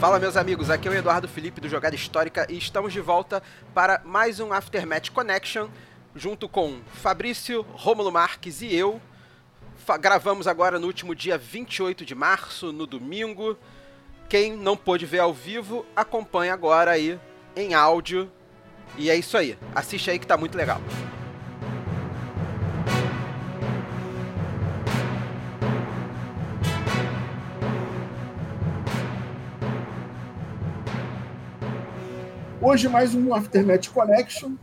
Fala meus amigos, aqui é o Eduardo Felipe do Jogada Histórica e estamos de volta para mais um Aftermatch Connection, junto com Fabrício, Rômulo Marques e eu. Fa gravamos agora no último dia 28 de março, no domingo. Quem não pôde ver ao vivo, acompanha agora aí em áudio. E é isso aí. Assiste aí que tá muito legal. Hoje mais um Aftermath Connection.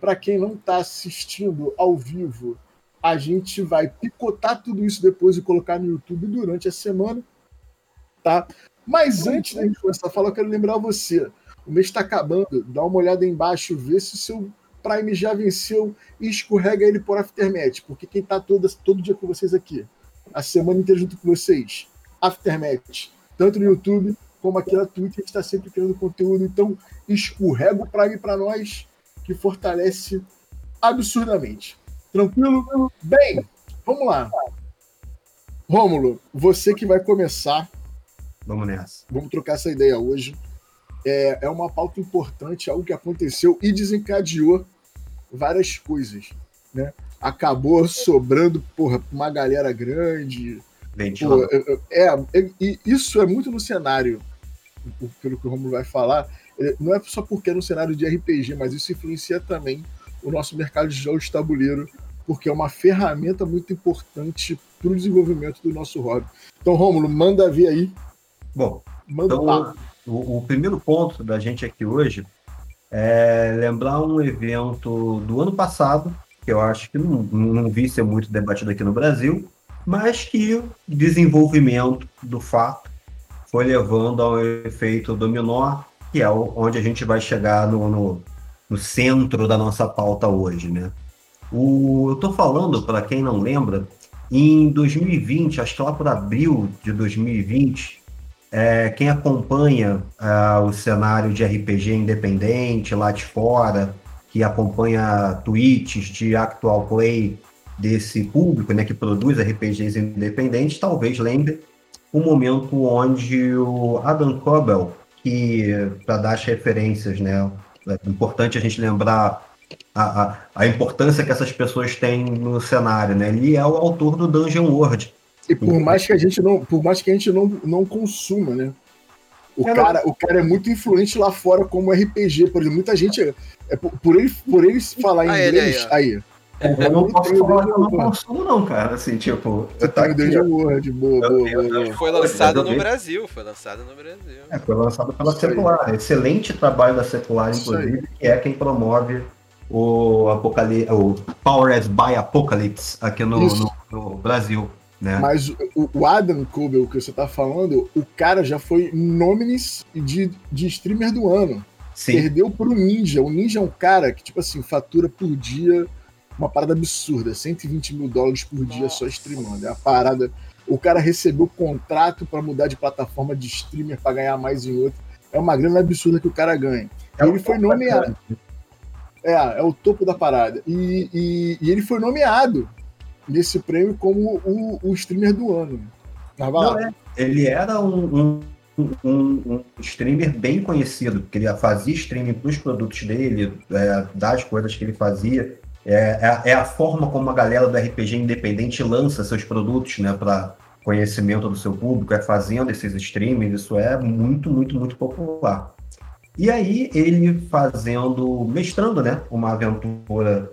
Para quem não está assistindo ao vivo, a gente vai picotar tudo isso depois e colocar no YouTube durante a semana, tá? Mas antes da gente começar a falar, eu quero lembrar você. O mês está acabando, dá uma olhada aí embaixo, vê se o seu Prime já venceu e escorrega ele por Aftermath, porque quem está todo, todo dia com vocês aqui, a semana inteira junto com vocês, Aftermath, tanto no YouTube como aqui na Twitch, a gente está sempre criando conteúdo. Então, escorrega o Prime para nós, que fortalece absurdamente. Tranquilo? Bem, vamos lá. Rômulo, você que vai começar. Vamos nessa. Vamos trocar essa ideia hoje. É, é uma pauta importante, algo que aconteceu e desencadeou várias coisas. Né? Acabou sobrando porra, uma galera grande. Pô, é, é, e isso é muito no cenário pelo que o Romulo vai falar, é, não é só porque é no cenário de RPG, mas isso influencia também o nosso mercado de jogos de tabuleiro, porque é uma ferramenta muito importante para o desenvolvimento do nosso hobby. Então, Romulo, manda ver aí. Bom, manda então, o, o, primeiro ponto da gente aqui hoje é lembrar um evento do ano passado, que eu acho que não, não vi ser muito debatido aqui no Brasil, mas que o desenvolvimento do fato foi levando ao efeito dominó, que é onde a gente vai chegar no, no, no centro da nossa pauta hoje, né? O, eu estou falando, para quem não lembra, em 2020, acho que lá por abril de 2020, é, quem acompanha é, o cenário de RPG independente lá de fora, que acompanha tweets de actual play desse público, né, que produz RPGs independentes, talvez lembre um momento onde o Adam Cobell, que para dar as referências, né, é importante a gente lembrar a, a, a, importância que essas pessoas têm no cenário, né? Ele é o autor do Dungeon World. E por mais que a gente não, por mais que a gente não, não consuma, né? O cara, não... o cara é muito influente lá fora como RPG, por exemplo, muita gente é, por, por ele por eles falar ah, inglês, aí, aí eu não posso falar que eu não consumo, não, cara. Assim, tipo. Você tá em Dungeon World, boa, boa, boa. Foi lançado no Brasil, foi lançado no Brasil. É, foi lançado pela Secular. Excelente trabalho da Secular, inclusive, que é quem promove o, Apocalipse, o Powers by Apocalypse aqui no, no, no Brasil. Né? Mas o, o Adam Kubel que você tá falando, o cara já foi nominis de, de streamer do ano. Sim. Perdeu pro Ninja. O Ninja é um cara que, tipo assim, fatura por dia uma parada absurda, 120 mil dólares por dia Nossa. só streamando. É a parada. O cara recebeu contrato para mudar de plataforma de streamer para ganhar mais em outro. É uma grana absurda que o cara ganha. É ele foi nomeado. É, é o topo da parada. E, e, e, ele foi nomeado nesse prêmio como o, o streamer do ano. Não, é. Ele era um, um, um, um, streamer bem conhecido, porque ele fazia streaming para os produtos dele, é, das coisas que ele fazia. É, é, é, a forma como a galera do RPG independente lança seus produtos né, para conhecimento do seu público, é fazendo esses streamings, isso é muito, muito, muito popular. E aí ele fazendo, mestrando, né, uma aventura,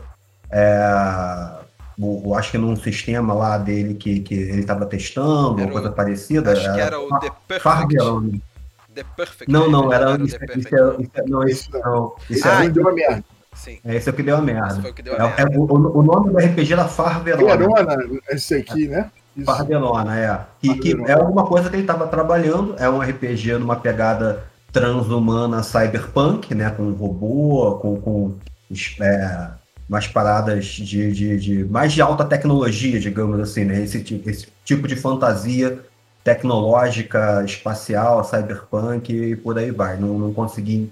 é, o, acho que num sistema lá dele que, que ele estava testando, era uma coisa parecida. Acho era, que era o The Perfect. The Perfect. Não, não, era, era isso, isso, isso, não, isso não. Isso ah, é, uma merda. Sim. É, esse é o que deu a merda. Esse foi o que deu a é, merda. É, o, o, nome do RPG era Farvelona. Verona, esse aqui, né? Isso. Farvelona, é. E que é alguma coisa que ele estava trabalhando, é um RPG numa pegada transhumana cyberpunk, né? Com robô, com, com é, umas paradas de, de, de, mais de alta tecnologia, digamos assim, né? Esse, esse tipo de fantasia tecnológica, espacial, cyberpunk e por aí vai. Não, não consegui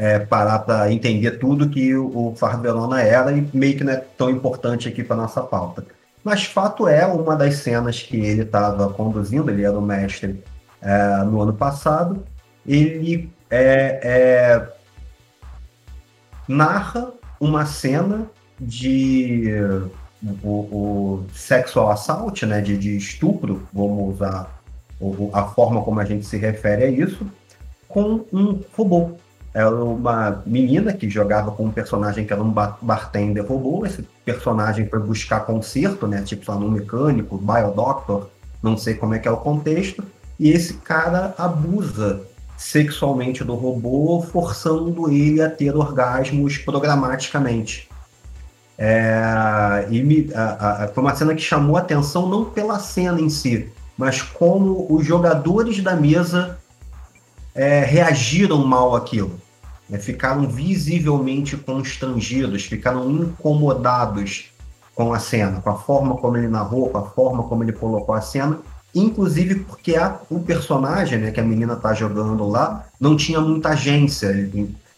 é, parar para entender tudo que o, Verona era e meio que não é tão importante aqui para nossa pauta. Mas fato é, uma das cenas que ele estava conduzindo, ele era o mestre é, no ano passado, ele é, é, narra uma cena de o, o sexual assault, né, de, de estupro, vamos usar a forma como a gente se refere a isso, com um robô. Era uma menina que jogava com um personagem que era um bartender robô. Esse personagem foi buscar conserto, né? Tipo, só um mecânico, biodoctor, não sei como é que é o contexto. E esse cara abusa sexualmente do robô, forçando ele a ter orgasmos programaticamente. É, e me, a, a, foi uma cena que chamou a atenção não pela cena em si, mas como os jogadores da mesa é, reagiram mal àquilo. Né? Ficaram visivelmente constrangidos, ficaram incomodados com a cena, com a forma como ele narrou, com a forma como ele colocou a cena, inclusive porque a, o personagem né, que a menina está jogando lá não tinha muita agência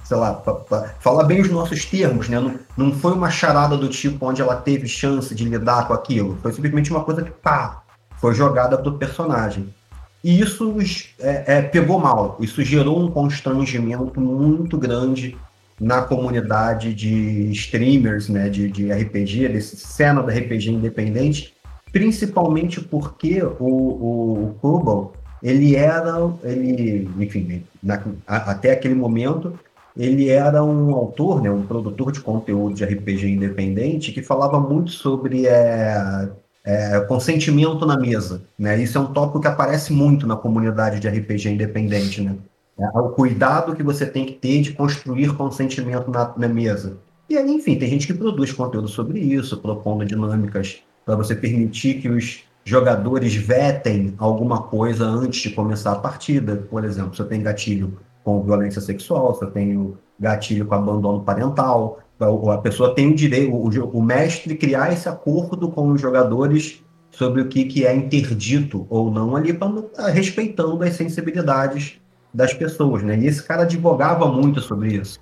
sei lá, pra, pra falar bem os nossos termos, né? Não, não foi uma charada do tipo onde ela teve chance de lidar com aquilo. Foi simplesmente uma coisa que, pá, foi jogada pro personagem. E isso é, é, pegou mal. Isso gerou um constrangimento muito grande na comunidade de streamers, né, de, de RPG, desse cena da RPG independente, principalmente porque o, o, o ele era, ele, enfim, na, a, até aquele momento, ele era um autor, né, um produtor de conteúdo de RPG independente que falava muito sobre é, é, consentimento na mesa. Né? Isso é um tópico que aparece muito na comunidade de RPG independente. Né? É, o cuidado que você tem que ter de construir consentimento na, na mesa. E aí, enfim, tem gente que produz conteúdo sobre isso, propondo dinâmicas para você permitir que os jogadores vetem alguma coisa antes de começar a partida. Por exemplo, você tem gatilho com violência sexual, você tem o gatilho com abandono parental, a pessoa tem o direito, o, o mestre criar esse acordo com os jogadores sobre o que, que é interdito ou não ali, pra, tá respeitando as sensibilidades das pessoas, né? E esse cara advogava muito sobre isso.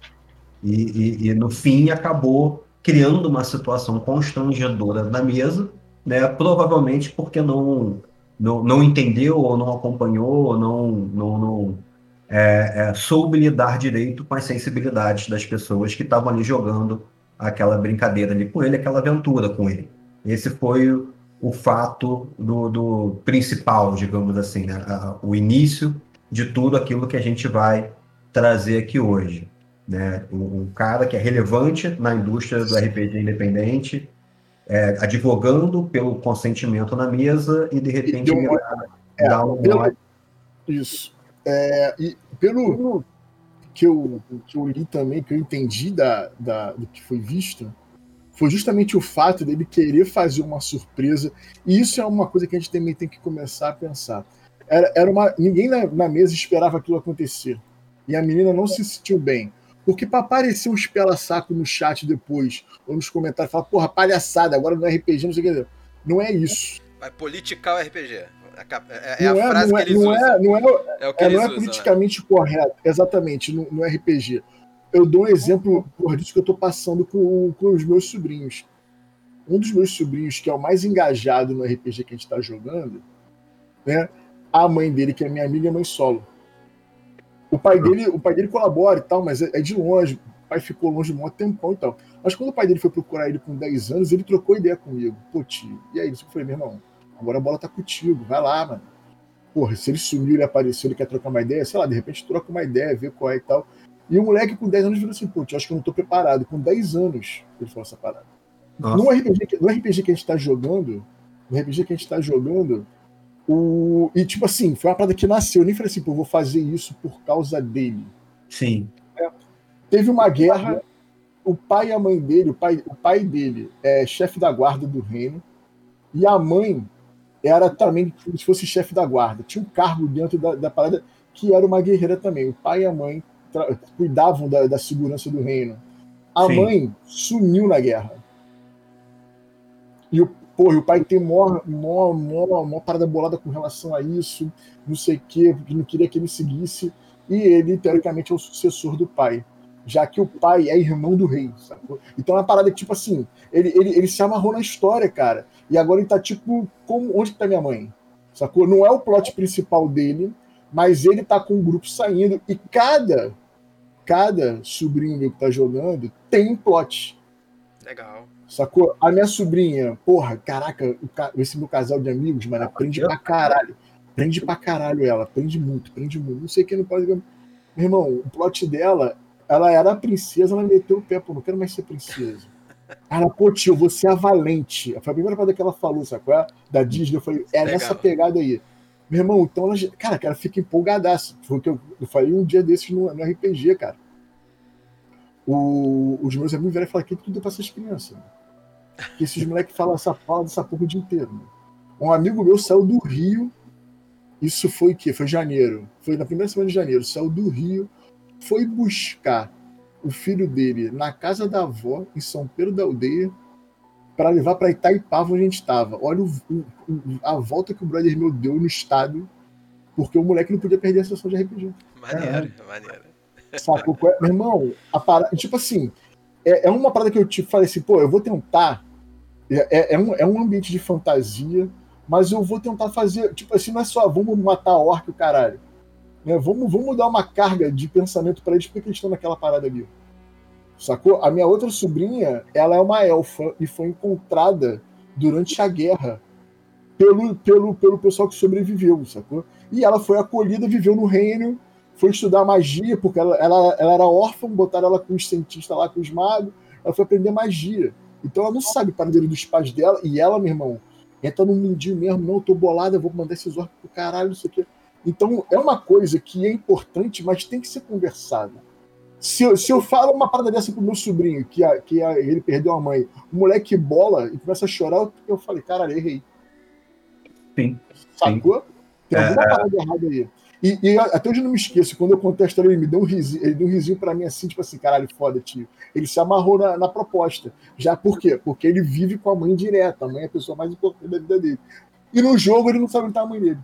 E, e, e, no fim acabou criando uma situação constrangedora na mesa, né? Provavelmente porque não, não, não entendeu ou não acompanhou ou não, não, não é, é, soube lidar direito com as sensibilidades das pessoas que estavam ali jogando aquela brincadeira ali com ele, aquela aventura com ele. Esse foi o, o fato do, do, principal, digamos assim, né? o início de tudo aquilo que a gente vai trazer aqui hoje. Né? Um, um cara que é relevante na indústria do RPG independente, é, advogando pelo consentimento na mesa e de repente e é, dá um. Pelo, isso. É, e pelo que eu, que eu li também, que eu entendi da, da, do que foi visto, foi justamente o fato dele querer fazer uma surpresa. E isso é uma coisa que a gente também tem que começar a pensar. Era, era uma, ninguém na, na mesa esperava aquilo acontecer. E a menina não se sentiu bem. Porque para aparecer um espela-saco no chat depois, ou nos comentários, falar, porra, palhaçada, agora no RPG, não sei o que. Não é isso. Vai politicar o RPG. É, é a é, frase não é, que eles não usam. É, não é, é, o que é, não é usam, politicamente né? correto, exatamente, no, no, RPG. Eu dou um exemplo por disso que eu estou passando com, com os meus sobrinhos. Um dos meus sobrinhos, que é o mais engajado no RPG que a gente está jogando, né? A mãe dele, que é minha amiga, é mãe solo. O pai dele, o pai dele colabora e tal, mas é, é de longe. O pai ficou longe um tempão e tal. Mas quando o pai dele foi procurar ele com 10 anos, ele trocou ideia comigo. Pô, tio, e aí? Eu falei, meu irmão, Agora a bola tá contigo, vai lá, mano. Porra, se ele sumiu, ele apareceu, ele quer trocar uma ideia, sei lá, de repente troca uma ideia, vê qual é e tal. E o moleque com 10 anos falou assim, pô, eu acho que eu não tô preparado. Com 10 anos, ele falou essa parada. No RPG, no RPG que a gente tá jogando, no RPG que a gente tá jogando, o... e tipo assim, foi uma parada que nasceu. Eu nem falei assim, pô, vou fazer isso por causa dele. Sim. É. Teve uma guerra, o pai e a mãe dele, o pai, o pai dele é chefe da guarda do reino, e a mãe era também como se fosse chefe da guarda. Tinha um cargo dentro da, da parada que era uma guerreira também. O pai e a mãe cuidavam da, da, segurança do reino. A Sim. mãe sumiu na guerra. E o, porra, o pai tem mó, mó, mó, mó parada bolada com relação a isso, não sei o quê, porque não queria que ele seguisse. E ele, teoricamente, é o sucessor do pai. Já que o pai é irmão do rei, sacou? Então é uma parada que, tipo assim, ele, ele, ele se amarrou na história, cara. E agora ele tá tipo, como, onde que tá minha mãe? Sacou? Não é o plot principal dele, mas ele tá com o grupo saindo e cada cada sobrinho meu que tá jogando tem um plot. Legal. Sacou? A minha sobrinha, porra, caraca, esse meu casal de amigos, mano, aprende pra caralho. Prende pra caralho ela, prende muito, prende muito. Não sei quem não pode. Meu irmão, o plot dela, ela era a princesa, ela meteu o pé, pô, não quero mais ser princesa. Ela, pô, tio, você é valente. Foi a primeira coisa que ela falou, sacou? Da Disney, eu falei, é Legal. nessa pegada aí. Meu irmão, então ela, cara, ela fica empolgadaça. Foi o que eu, eu falei um dia desses no, no RPG, cara. O, os meus amigos vieram e falaram que tudo é pra essas crianças. Né? Que esses moleques falam essa fala dessa porra o dia inteiro. Né? Um amigo meu saiu do Rio. Isso foi o quê? Foi janeiro. Foi na primeira semana de janeiro. Saiu do Rio, foi buscar o filho dele na casa da avó, em São Pedro da Aldeia, para levar para Itaipava, onde a gente estava. Olha o, o, a volta que o brother meu deu no estádio, porque o moleque não podia perder a sessão de RPG. Maneiro, é. maneiro. Saco? Meu irmão, a parada, tipo assim, é, é, uma parada que eu te falei assim, pô, eu vou tentar. É, é, um, é um ambiente de fantasia, mas eu vou tentar fazer, tipo assim, não é só vamos matar a orc o caralho. Né? Vamos, vamos dar uma carga de pensamento para eles, porque eles estão naquela parada ali. Sacou? A minha outra sobrinha, ela é uma elfa e foi encontrada durante a guerra pelo, pelo, pelo pessoal que sobreviveu, sacou? E ela foi acolhida, viveu no reino, foi estudar magia, porque ela, ela, ela era órfã, botaram ela com os cientistas lá, com os magos, ela foi aprender magia. Então ela não sabe para dele dos pais dela, e ela, meu irmão, entra num mundinho mesmo, não, eu tô bolada, vou mandar esses orcs pro caralho, não sei o. Então é uma coisa que é importante, mas tem que ser conversada se eu, se eu falo uma parada dessa pro meu sobrinho, que, a, que a, ele perdeu a mãe, o moleque bola e começa a chorar, eu falei, caralho, errei. Sim. Sacou? Tem é, alguma é... parada errada aí. E, e, até hoje eu não me esqueço, quando eu contei a história, ele me deu um risinho, ele deu um risinho pra mim assim, tipo assim, caralho, foda, tio. Ele se amarrou na, na, proposta. Já por quê? Porque ele vive com a mãe direta, a mãe é a pessoa mais importante da vida dele. E no jogo ele não sabe onde tá a mãe dele.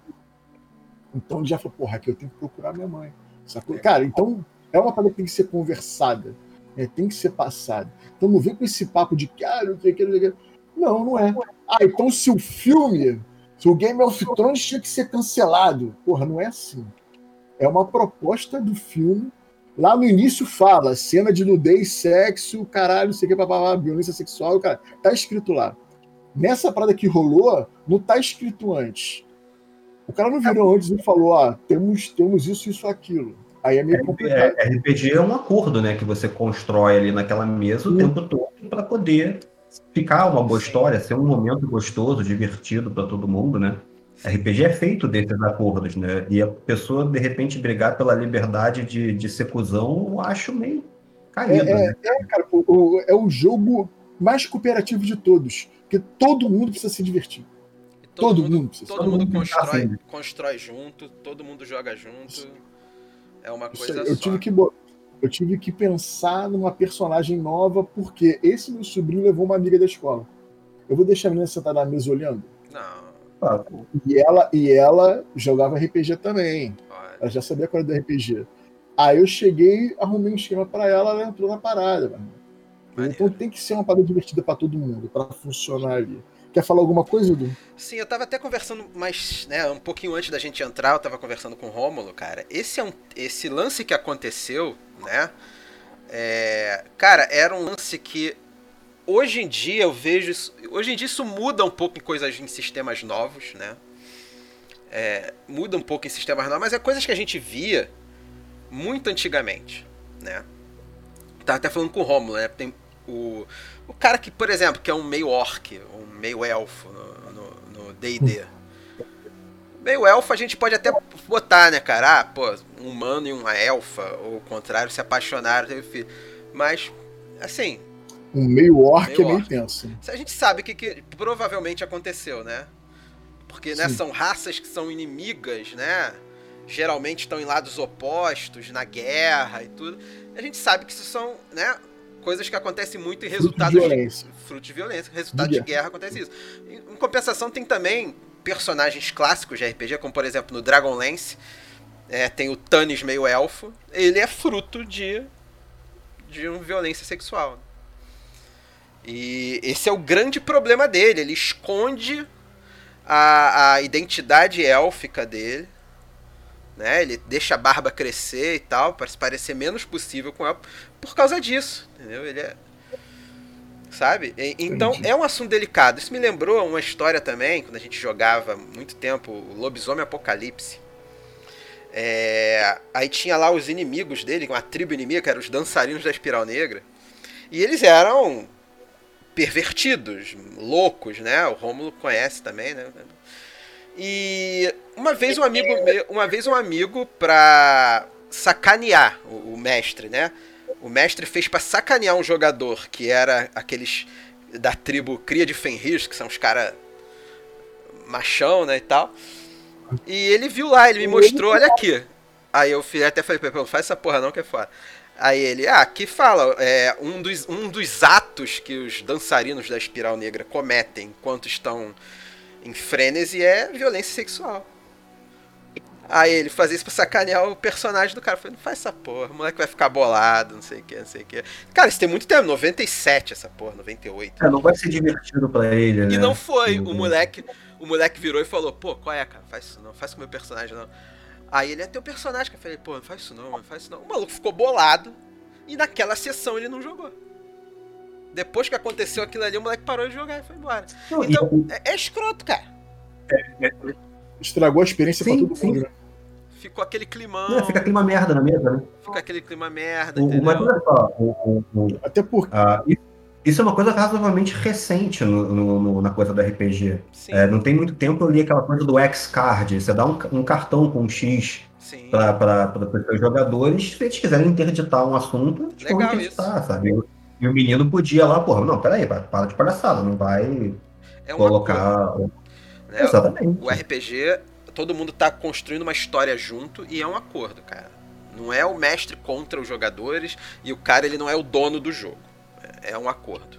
Então ele já falou, porra, aqui eu tenho que procurar minha mãe. Sacou? Cara, então é uma parada que tem que ser conversada, né? tem que ser passada. Então não vem com esse papo de cara, não sei o que, não, não é. Ah, então se o filme, se o Game of Thrones tinha que ser cancelado, porra, não é assim. É uma proposta do filme. Lá no início fala cena de nudez, sexo, caralho, não sei o que, babá, violência sexual, cara, tá escrito lá. Nessa parada que rolou, não tá escrito antes. O cara não virou antes e falou, ah, temos, temos isso, isso, aquilo. Aí é meio complicado. É, RPG é um acordo, né? Que você constrói ali naquela mesa o tempo todo para poder ficar uma boa história, ser um momento gostoso, divertido para todo mundo, né? RPG é feito desses acordos, né? E a pessoa, de repente, brigar pela liberdade de, de ser cuzão, eu acho meio caído. É, né? é, é cara, o, é o jogo mais cooperativo de todos. Porque todo mundo precisa se divertir. Todo, todo, mundo, mundo Todo, todo mundo, mundo constrói, constrói junto, todo mundo joga junto. É uma coisa eu só. Tive que, eu tive que pensar numa personagem nova, porque esse meu sobrinho levou uma amiga da escola. Eu vou deixar a menina sentada na mesa olhando? Não. Ah, e, ela, e ela jogava RPG também. Olha. Ela já sabia qual era do RPG. Aí eu cheguei, arrumei um esquema para ela, ela entrou na parada. Mano. Então tem que ser uma parada divertida para todo mundo, para funcionar ali. Quer falar alguma coisa, Edu? Sim, eu tava até conversando mais, né, um pouquinho antes da gente entrar, eu tava conversando com o Rômulo, cara. Esse é um esse lance que aconteceu, né? É, cara, era um lance que hoje em dia eu vejo isso, hoje em dia isso muda um pouco em coisas em sistemas novos, né? É, muda um pouco em sistemas novos, mas é coisas que a gente via muito antigamente, né? Tava até falando com o Rômulo, né? Tem o o cara que, por exemplo, que é um meio orc, meio elfo no D&D. meio elfo a gente pode até botar, né, cara? Ah, pô, um humano e uma elfa, ou o contrário, se apaixonaram, teve filho. Mas, assim... Um meio orc meio é meio tenso. A gente sabe o que, que provavelmente aconteceu, né? Porque, né, são raças que são inimigas, né? Geralmente estão em lados opostos, na guerra e tudo. A gente sabe que isso são, né, coisas que acontecem muito em resultados fruto de violência. Fruto de violência, resultado de, de guerra acontece isso. Em, em, compensação tem também personagens clássicos de RPG, como por exemplo no Dragonlance, é, tem o Tannis meio elfo, ele é fruto de de uma violência sexual. E esse é o grande problema dele. Ele esconde a, a identidade élfica dele. Né? Ele deixa a barba crescer e tal, para se parecer menos possível com ela, por causa disso. Entendeu? Ele é. Sabe? Então é um assunto delicado. Isso me lembrou uma história também, quando a gente jogava muito tempo o Lobisomem Apocalipse. É, aí tinha lá os inimigos dele, uma tribo inimiga, que eram os dançarinos da Espiral Negra. E eles eram pervertidos, loucos, né? O Rômulo conhece também, né? E uma vez um amigo, uma vez um amigo pra sacanear o, o mestre, né? O mestre fez para sacanear um jogador que era aqueles da tribo Cria de Fenris, que são os caras machão, né, e tal. E ele viu lá, ele me mostrou, olha aqui. Aí eu até falei, não faz essa porra não que é foda. Aí ele, ah, aqui fala, é, um, dos, um dos atos que os dançarinos da Espiral Negra cometem enquanto estão em frênese é violência sexual. Aí ele fazia isso pra sacanear o personagem do cara. Eu falei, não faz essa porra, o moleque vai ficar bolado, não sei o que, não sei o que. Cara, isso tem muito tempo, 97 essa porra, 98. É, não vai ser divertido pra ele, né? E não foi, o moleque, o moleque virou e falou, pô, qual é, cara? Faz isso não, faz com o meu personagem não. Aí ele é teu personagem, que eu falei, pô, não faz isso não, mano, faz isso não. O maluco ficou bolado e naquela sessão ele não jogou. Depois que aconteceu aquilo ali, o moleque parou de jogar e foi embora. Não, então, e... é, é, escroto, cara. É, é, Estragou a experiência sim, pra todo sim. mundo, né? Ficou aquele climão. Não, fica clima merda na mesa, né? Fica aquele clima merda, o, entendeu? Mas olha só, o, o, Até porque. Ah, isso é uma coisa razoavelmente recente no, no, no na coisa do RPG. É, não tem muito tempo eu li aquela coisa do X-Card. Você dá um, um, cartão com um X para os seus jogadores. Se eles quiserem interditar um assunto, eles vão interditar, isso. sabe? E o menino podia lá, porra, não, peraí, para de palhaçada, não vai é colocar. Coisa, né? Exatamente. O RPG, todo mundo tá construindo uma história junto e é um acordo, cara. Não é o mestre contra os jogadores e o cara ele não é o dono do jogo é um acordo.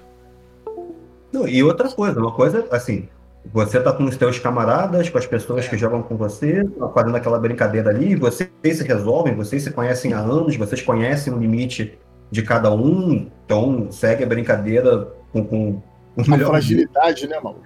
Não, e outra coisa, uma coisa assim, você tá com os seus camaradas, com as pessoas é. que jogam com você, fazendo aquela brincadeira ali, vocês se resolvem, vocês se conhecem há anos, vocês conhecem o limite de cada um, então segue a brincadeira com, com o melhor. fragilidade, né, mano?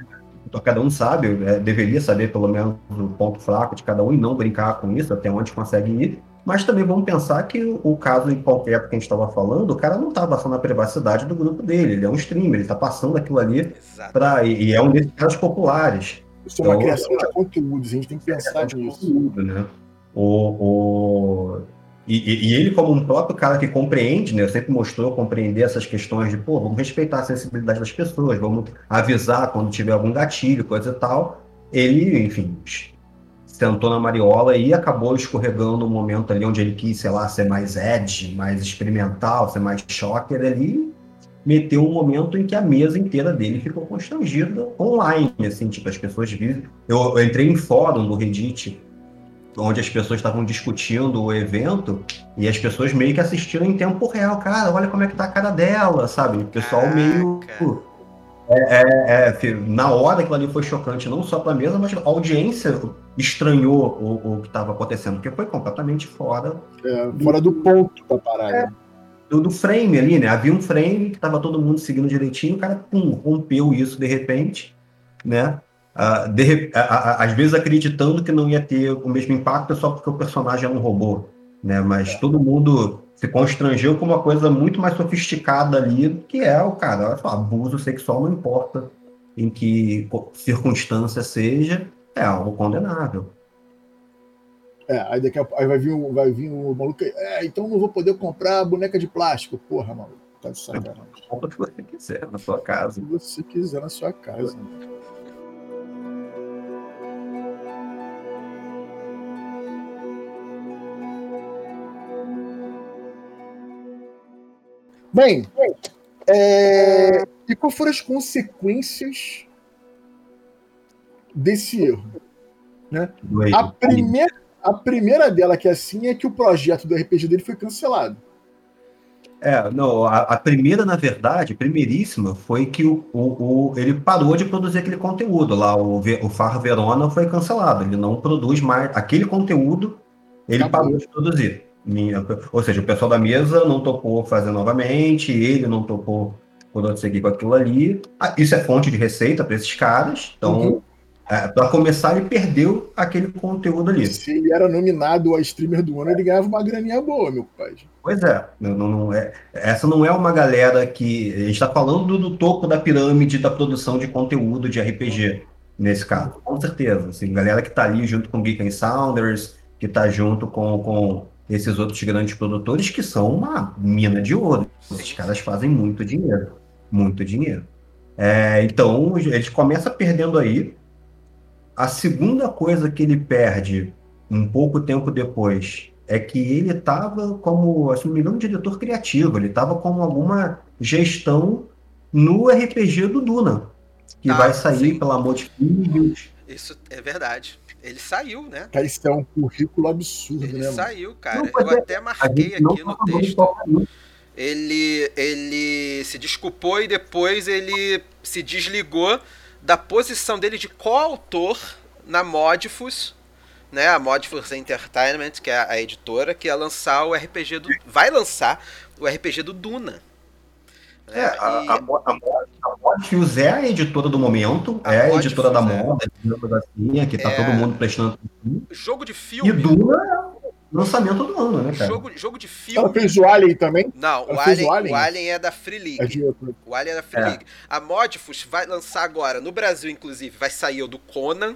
Então, cada um sabe, é, deveria saber pelo menos o ponto fraco de cada um e não brincar com isso, até onde consegue ir. Mas também vamos pensar que o caso em concreto que a gente estava falando, o cara não está passando a privacidade do grupo dele, ele é um streamer, ele está passando aquilo ali para e é um desses casos populares. Isso é uma então, criação de conteúdos, a gente tem que pensar nisso. Conteúdo, né? O, o, e, e, ele, como um próprio cara que compreende, né, sempre mostrou compreender essas questões de, pô, vamos respeitar a sensibilidade das pessoas, vamos avisar quando tiver algum gatilho, coisa e tal. Ele, enfim, tentou na mariola e acabou escorregando no momento ali onde ele quis, sei lá, ser mais edge, mais experimental, ser mais shocker ali, meteu um momento em que a mesa inteira dele ficou constrangida online, assim, tipo, as pessoas viram. Eu, eu entrei em fórum no Reddit, onde as pessoas estavam discutindo o evento, e as pessoas meio que assistiram em tempo real. Cara, olha como é que tá a cara dela, sabe? O pessoal Caraca. meio é, é, é, na hora aquilo ali foi chocante, não só para a mesa, mas a audiência estranhou o, o que estava acontecendo, porque foi completamente fora. É, fora do, do ponto da parada. É, do, do, frame ali, né? Havia um frame que estava todo mundo seguindo direitinho, o cara pum, rompeu isso de repente, né? Uh, de, uh, uh, às vezes acreditando que não ia ter o mesmo impacto só porque o personagem é um robô, né? Mas todo mundo se constrangeu com uma coisa muito mais sofisticada ali, que é o cara, abuso sexual não importa em que circunstância seja, é algo condenável. É, aí daqui a aí vai vir, um, vai vir um maluco. É, então não vou poder comprar boneca de plástico. Porra, maluco. Tá de sacanagem. Compra o que você quiser na sua casa. O que você quiser na sua casa. Bem, é... e quais foram as consequências desse erro? Né? A, primeira, a primeira dela, que é assim, é que o projeto do RPG dele foi cancelado. É, não, a, a primeira, na verdade, primeiríssima, foi que o, o, o, ele parou de produzir aquele conteúdo lá. O, o Far Verona foi cancelado. Ele não produz mais aquele conteúdo, ele Acabou. parou de produzir. Ou seja, o pessoal da mesa não topou fazer novamente, ele não topou quando seguir com aquilo ali. Ah, isso é fonte de receita para esses caras. Então, uhum. é, para começar, ele perdeu aquele conteúdo ali. Se ele era nominado a streamer do ano, ele ganhava uma graninha boa, meu pai. Pois é, não, não é. Essa não é uma galera que. A gente está falando do topo da pirâmide da produção de conteúdo de RPG, nesse caso. Com certeza. Assim, galera que está ali junto com Geek and Sounders, que está junto com, com esses outros grandes produtores, que são uma mina de ouro. Esses caras fazem muito dinheiro muito dinheiro. É, então, ele começa perdendo aí. A segunda coisa que ele perde um pouco tempo depois é que ele estava como, se não me engano, diretor criativo, ele estava com alguma gestão no RPG do Duna, que ah, vai sair, sim. pelo amor de Deus. Isso é verdade. Ele saiu, né? Cara, isso é um currículo absurdo, ele né? Ele saiu, cara. Não, Eu é, até marquei aqui no texto ele, ele se desculpou e depois ele se desligou da posição dele de coautor na Modifus, né, a Modifus Entertainment, que é a editora, que ia lançar o RPG do. Vai lançar o RPG do Duna. Né? É, a, e... a, a, a Modifus é a editora do momento, a é a editora da é. moda, é. que tá é... todo mundo prestando. Jogo de filme. E Duna lançamento do ano, né, cara? Jogo, jogo de filme. Ela fez o Alien também? Não, o Alien, o Alien, o Alien? é da Free League. É o Alien é da Free é. League. A Modifus vai lançar agora, no Brasil, inclusive, vai sair o do Conan.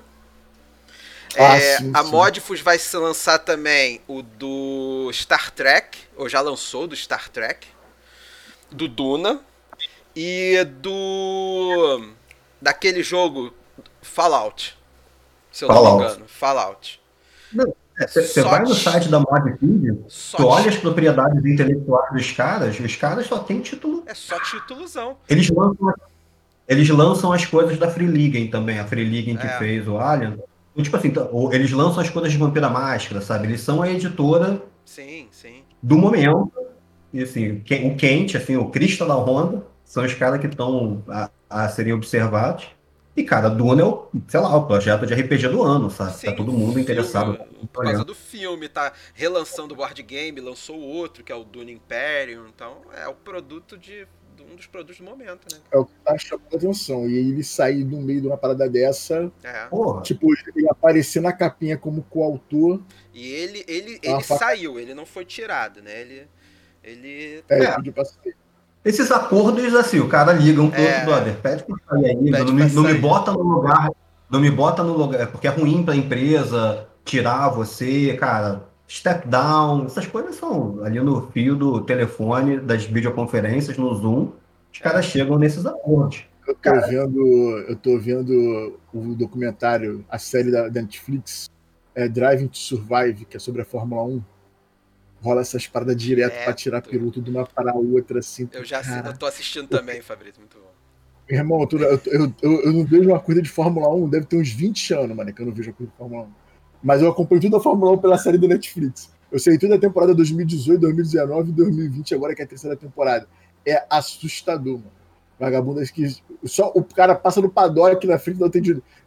Ah, é, sim, a sim. Modifus vai se lançar também o do Star Trek, ou já lançou do Star Trek, do Duna e do daquele jogo Fallout, se eu Fallout. não me engano, Fallout. Não, você é, vai no site da Modfeed, tu olha as propriedades intelectuais dos caras, os caras só tem título. É só títulozão. Eles lançam, eles lançam as coisas da Free League também, a Free League que é. fez o Alien. Então, tipo assim, então, eles lançam as coisas de Vampira Máscara, sabe? Eles são a editora sim, sim. do momento. E assim, o Quente, assim, o Crystal da Honda, são os caras que estão a, a serem observados. E, cara, Duna é o, sei lá, o projeto de RPG do ano, sabe? Tá Sim, tá todo mundo filme, interessado. Por causa do filme, tá relançando o board game, lançou outro, que é o Duna Imperium. Então, é o produto de. Um dos produtos do momento, né? É o que tá chamando a atenção. E ele sair no meio de uma parada dessa. É. Tipo, ele aparecer na capinha como coautor. E ele, ele, ele saiu, ele não foi tirado, né? Ele. Ele. É, é. Esses acordos, assim, o cara liga um pro é, outro, brother, pede pra sair aí, não, me, não me bota no lugar, não me bota no lugar, porque é ruim pra empresa tirar você, cara, step down, essas coisas são ali no fio do telefone, das videoconferências, no Zoom, os caras chegam nesses acordos. Eu tô, cara, vendo, eu tô vendo o documentário, a série da Netflix, é Driving to Survive, que é sobre a Fórmula 1 rola essas paradas direto é, pra tirar tô... piloto de uma para a outra, assim. Eu já cara... eu tô assistindo também, Fabrício, muito bom. Meu irmão, eu, eu, eu, eu, não vejo uma corrida de Fórmula 1, deve ter uns 20 anos, mano, que eu não vejo a corrida de Fórmula 1. Mas eu acompanho toda a Fórmula 1 pela série do Netflix. Eu sei toda a temporada 2018, 2019 e 2020, agora que é a terceira temporada. É assustador, mano. Vagabundas que. Só o cara passa no paddock na frente da outra,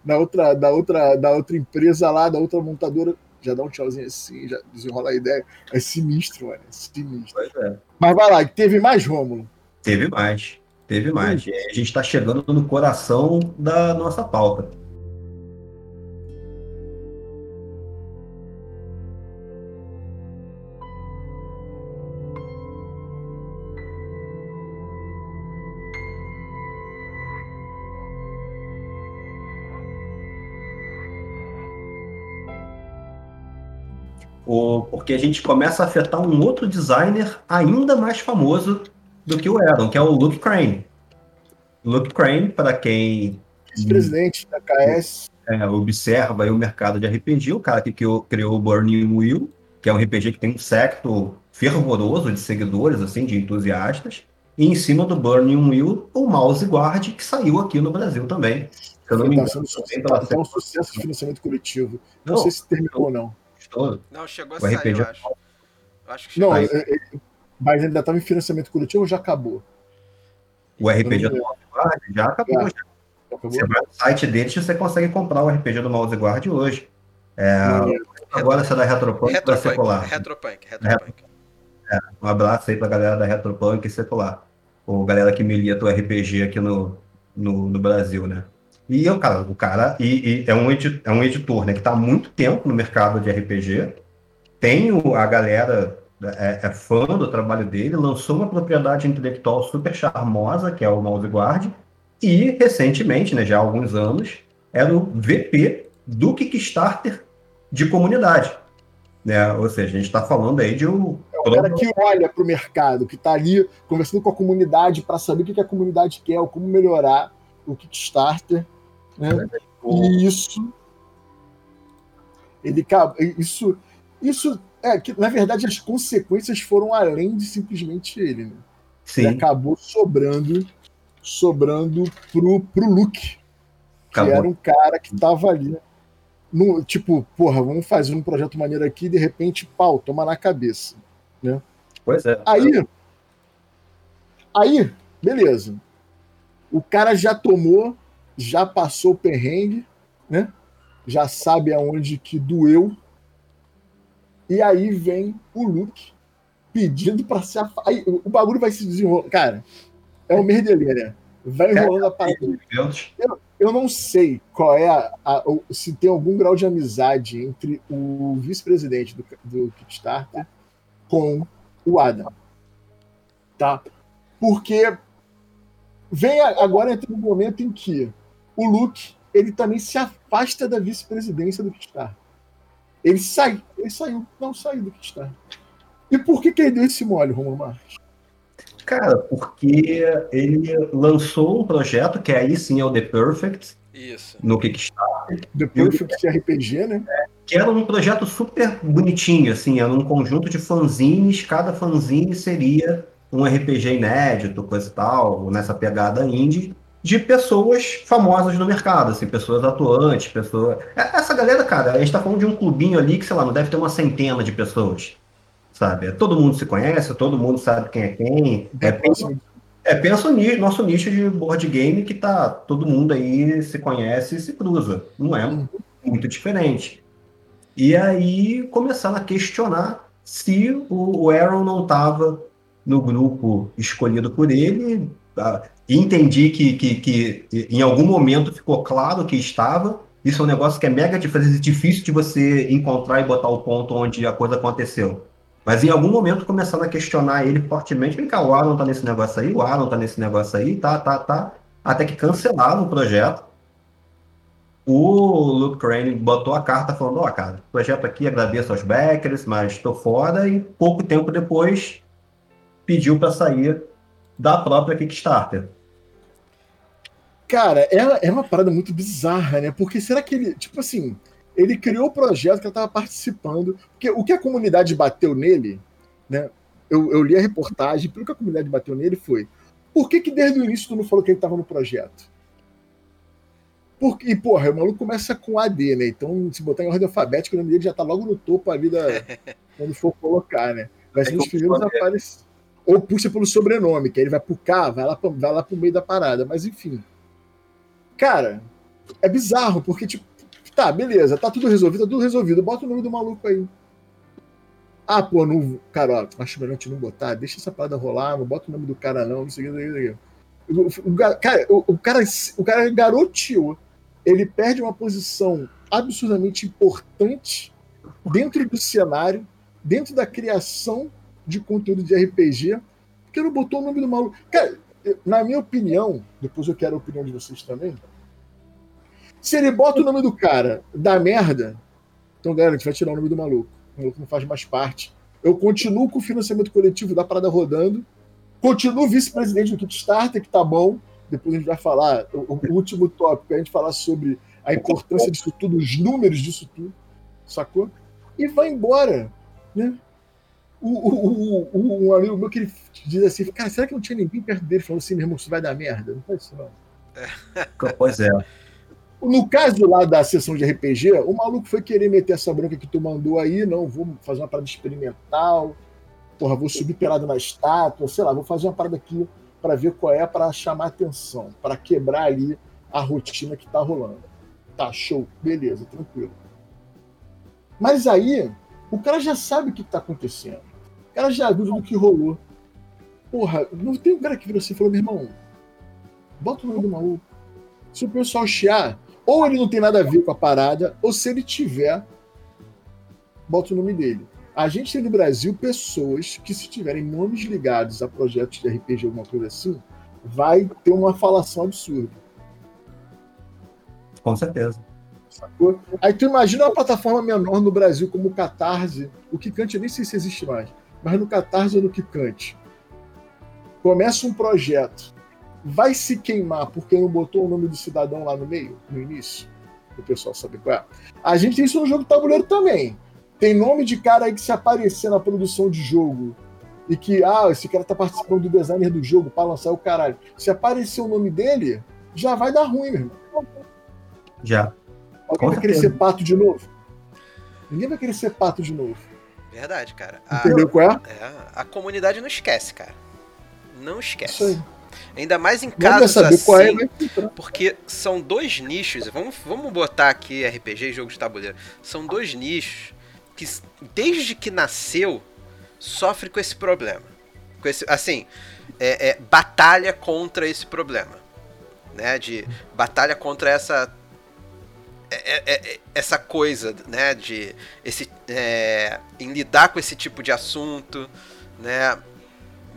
da outra, da outra, da outra empresa lá, da outra montadora já dá um tchauzinho assim, já desenrola a ideia. É sinistro, mano. É sinistro. É. Mas vai lá, teve mais, Rômulo? Teve mais. Teve mais. Hum. A gente está chegando no coração da nossa pauta. O, porque a gente começa a afetar um outro designer ainda mais famoso do que o Aaron, que é o Luke Crane. Luke Crane, para quem. Ex-presidente da KS. É, observa o mercado de RPG, o cara que criou, criou o Burning Wheel, que é um RPG que tem um secto fervoroso de seguidores, assim, de entusiastas. E em cima do Burning Wheel, o Mouse Guard, que saiu aqui no Brasil também. Se eu não me engano, tá, tá um sucesso de financiamento coletivo. Não, não sei se terminou ou não todo. Não, chegou a o sair, RPG... eu acho. Eu acho que não, é, é, mas ainda estava em financiamento coletivo ou já acabou? O RPG do Mouse Guard já acabou. Já. Acabou. Você vai no site deles e você consegue comprar o RPG do Mouse Guard hoje. É, agora essa da Retropunk, Retropunk vai secular. Retropunk, Retropunk. É, um abraço aí pra galera da Retropunk e secular. Ou galera que milita o RPG aqui no, no, no Brasil, né? E eu, cara, o cara e, e é, um editor, é um editor, né, que está há muito tempo no mercado de RPG. Tem o, a galera é, é, fã do trabalho dele, lançou uma propriedade intelectual super charmosa, que é o Mouse Guard, e recentemente, né, já há alguns anos, era o VP do Kickstarter de comunidade. Né? Ou seja, a gente está falando aí de um. É o cara que olha para o mercado, que está ali conversando com a comunidade para saber o que a comunidade quer, como melhorar o Kickstarter. Né? E isso. Ele, isso, isso é que, na verdade, as consequências foram além de simplesmente ele. Né? Sim. Ele acabou sobrando sobrando pro, pro Luke, que Acabou. era um cara que tava ali. No, tipo, porra, vamos fazer um projeto maneiro aqui e de repente, pau, toma na cabeça. Né? Pois é. Aí, aí, beleza. O cara já tomou, já passou o perrengue, né? Já sabe aonde que doeu. E aí vem o Luke pedindo para se afastar. O bagulho vai se desenrolar. Cara, é merdelê, né? Vai enrolando a parada. Eu, eu não sei qual é a, a, se tem algum grau de amizade entre o vice-presidente do, do Kickstarter com o Adam. Tá? Porque vem agora entra um momento em que o Luke ele também se afasta da vice-presidência do Kickstarter. Ele sai, ele saiu, não saiu do Kickstarter. E por que, que ele deu esse mole, Romulo Marques? Cara, porque ele lançou um projeto que aí sim é o The Perfect. Isso. No Kickstarter. The Perfect RPG, né? Que era um projeto super bonitinho, assim, era um conjunto de fanzines, cada fanzine seria um RPG inédito, coisa e tal, nessa pegada indie, de pessoas famosas no mercado, assim, pessoas atuantes, pessoas. É, essa galera, cara, a gente tá falando de um clubinho ali que, sei lá, não deve ter uma centena de pessoas sabe? Todo mundo se conhece, todo mundo sabe quem é quem. É, pensa, é, pensa no nosso nicho de board game que tá todo mundo aí se conhece e se cruza. Não é muito diferente. E aí começaram a questionar se o Aaron não estava no grupo escolhido por ele. Tá? Entendi que, que, que em algum momento ficou claro que estava. Isso é um negócio que é mega difícil de você encontrar e botar o ponto onde a coisa aconteceu. Mas em algum momento começaram a questionar ele fortemente. Vem cá, o Aaron tá nesse negócio aí, o Aaron tá nesse negócio aí, tá, tá, tá. Até que cancelaram o projeto. O Luke Crane botou a carta falando, ó, oh, cara, projeto aqui, agradeço aos backers, mas estou fora. E pouco tempo depois pediu para sair da própria Kickstarter. Cara, é, é uma parada muito bizarra, né? Porque será que ele, tipo assim, ele criou o projeto que eu estava participando. Porque o que a comunidade bateu nele, né? Eu, eu li a reportagem, pelo que a comunidade bateu nele foi: por que, que desde o início tu não falou que ele estava no projeto? Porque, e, porra, o maluco começa com AD, né? Então, se botar em ordem alfabética, o nome dele já tá logo no topo ali da. quando for colocar, né? Vai ser um dos primeiros aparecer. Ou puxa pelo sobrenome, que aí ele vai pro K, vai lá, pra, vai lá pro meio da parada. Mas enfim. Cara, é bizarro, porque, tipo, Tá, beleza, tá tudo resolvido, tá tudo resolvido. Bota o nome do maluco aí. Ah, pô, não. Cara, ó, acho melhor gente não botar, deixa essa parada rolar, não bota o nome do cara, não, não sei o que. O, o, cara, o, o, cara, o cara garoteou. Ele perde uma posição absurdamente importante dentro do cenário, dentro da criação de conteúdo de RPG, porque não botou o nome do maluco. Cara, na minha opinião, depois eu quero a opinião de vocês também se ele bota o nome do cara da merda, então, galera, a gente vai tirar o nome do maluco. O maluco não faz mais parte. Eu continuo com o financiamento coletivo da parada rodando. Continuo vice-presidente do Kickstarter, que tá bom. Depois a gente vai falar, o, o último tópico, a gente falar sobre a importância disso tudo, os números disso tudo, sacou? E vai embora, né? O, o, o, um amigo meu que ele diz assim, cara, será que não tinha ninguém perto dele falando assim, meu irmão, isso vai dar merda? Não faz isso não. Pois é. No caso lá da sessão de RPG, o maluco foi querer meter essa branca que tu mandou aí, não, vou fazer uma parada experimental, porra, vou subir pelado na estátua, sei lá, vou fazer uma parada aqui para ver qual é, para chamar atenção, para quebrar ali a rotina que tá rolando. Tá, show, beleza, tranquilo. Mas aí, o cara já sabe o que está acontecendo. O cara já viu do que rolou. Porra, não tem um cara que virou assim e falou, meu irmão, bota o nome do maluco. Se o pessoal chiar, ou ele não tem nada a ver com a parada, ou se ele tiver, bota o nome dele. A gente tem no Brasil pessoas que, se tiverem nomes ligados a projetos de RPG, alguma coisa assim, vai ter uma falação absurda. Com certeza. Sacou? Aí tu imagina uma plataforma menor no Brasil como o Catarse, o Kikante eu nem sei se existe mais, mas no Catarse ou no Kikante. Começa um projeto, vai se queimar porque não botou o nome do cidadão lá no meio, no início? O pessoal sabe qual é. A gente tem isso no jogo tabuleiro também. Tem nome de cara aí que se aparecer na produção de jogo e que, ah, esse cara tá participando do designer do jogo para lançar o caralho. Se aparecer o nome dele, já vai dar ruim, meu irmão. Já. Alguém vai querer ser pato de novo? Ninguém vai querer ser pato de novo. Verdade, cara. A, Entendeu qual é? é? A comunidade não esquece, cara. Não esquece. Isso aí. Ainda mais em casos saber assim, qual é, né? porque são dois nichos. Vamos, vamos botar aqui RPG e jogo de tabuleiro. São dois nichos que, desde que nasceu, sofre com esse problema. Com esse, assim, é, é, batalha contra esse problema. Né? De batalha contra essa é, é, é, essa coisa, né, de esse, é, em lidar com esse tipo de assunto, né,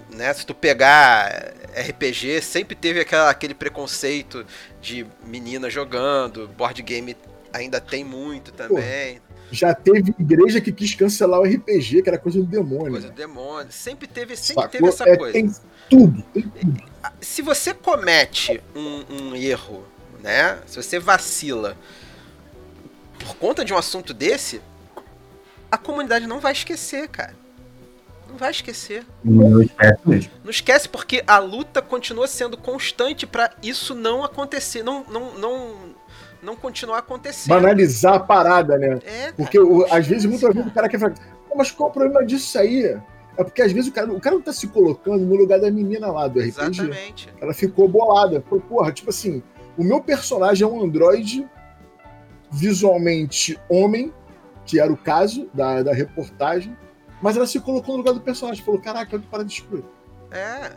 né, se tu pegar RPG, sempre teve aquela, aquele preconceito de menina jogando, board game ainda tem muito também. Pô, já teve igreja que quis cancelar o RPG, que era coisa do demônio. Coisa do demônio. Sempre teve, sempre teve essa é, coisa. Tem tudo, tem tudo. Se você comete um, um erro, né, se você vacila por conta de um assunto desse, a comunidade não vai esquecer, cara. Não vai esquecer. Não esquece mesmo. Não esquece porque a luta continua sendo constante para isso não acontecer, não, não, não, não continuar acontecendo. Banalizar a parada, né? É, porque o, às vezes, muitas vezes o cara quer falar, mas qual o problema disso aí? É porque às vezes o cara, o cara não tá se colocando no lugar da menina lá do RPG. Exatamente. Ela ficou bolada. Porra, tipo assim, o meu personagem é um androide visualmente homem, que era o caso da, da reportagem, mas ela se colocou no lugar do personagem. Falou: caraca, eu para de excluir. É.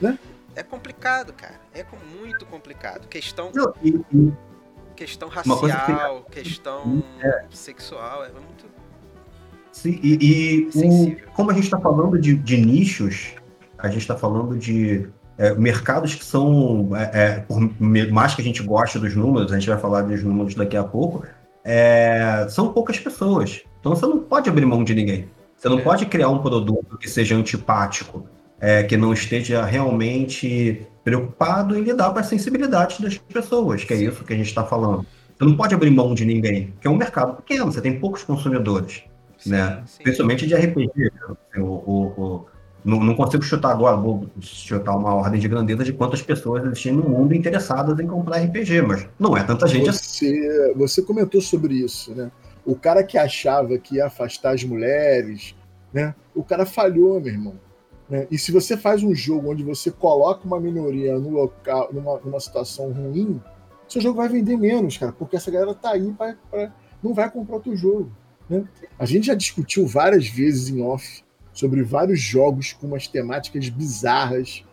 Né? É complicado, cara. É muito complicado. Questão. Não, e, e... Questão racial, que... questão é. sexual, é muito. Sim, e, e o, como a gente está falando de, de nichos, a gente está falando de é, mercados que são, é, é, por mais que a gente goste dos números, a gente vai falar dos números daqui a pouco, é, são poucas pessoas. Então você não pode abrir mão de ninguém. Você não é. pode criar um produto que seja antipático, é, que não esteja realmente preocupado em lidar com as sensibilidades das pessoas, que é isso que a gente está falando. Você não pode abrir mão de ninguém, porque é um mercado pequeno, você tem poucos consumidores, sim, né? Sim. Principalmente de RPG. O, o, o não, não, consigo chutar agora, vou chutar uma ordem de grandeza de quantas pessoas existem no mundo interessadas em comprar RPG, mas não é tanta gente você, assim. Você comentou sobre isso, né? O cara que achava que ia afastar as mulheres, né? O cara falhou, meu irmão. Né? E se você faz um jogo onde você coloca uma minoria no local, numa, numa situação ruim, seu jogo vai vender menos, cara, porque essa galera tá aí para não vai comprar outro jogo. Né? A gente já discutiu várias vezes em off sobre vários jogos com umas temáticas bizarras.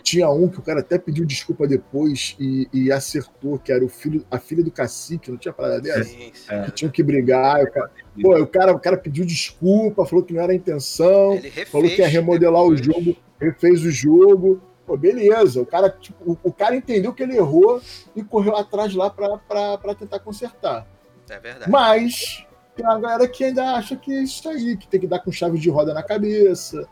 Tinha um que o cara até pediu desculpa depois e, e acertou, que era o filho, a filha do cacique, não tinha parada dessa? Sim, sim. Que tinham que brigar. O cara, pô, o cara, o cara pediu desculpa, falou que não era a intenção, falou que ia remodelar depois. o jogo, refez o jogo. Pô, beleza, o cara, tipo, o, o, cara entendeu que ele errou e correu atrás lá para tentar consertar. É verdade. Mas tem uma galera que ainda acha que é isso aí, que tem que dar com chave de roda na cabeça,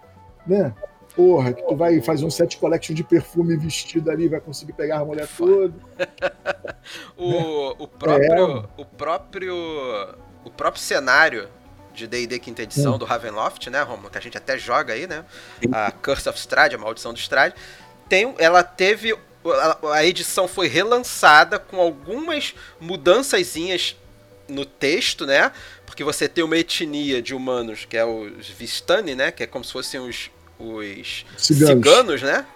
né? Porra, que tu vai fazer um set collection de perfume vestido ali, vai conseguir pegar a mulher toda. o, o próprio. É. O próprio. O próprio cenário de D&D quinta edição hum. do Ravenloft, né, Romo? Que a gente até joga aí, né? A Curse of Strahd, a Maldição do Strahd. Tem, ela teve... A, edição foi relançada com algumas mudançazinhas no texto, né? Porque você tem uma etnia de humanos, que é os Vistani, né? Que é como se fossem os, os ciganos. ciganos, né?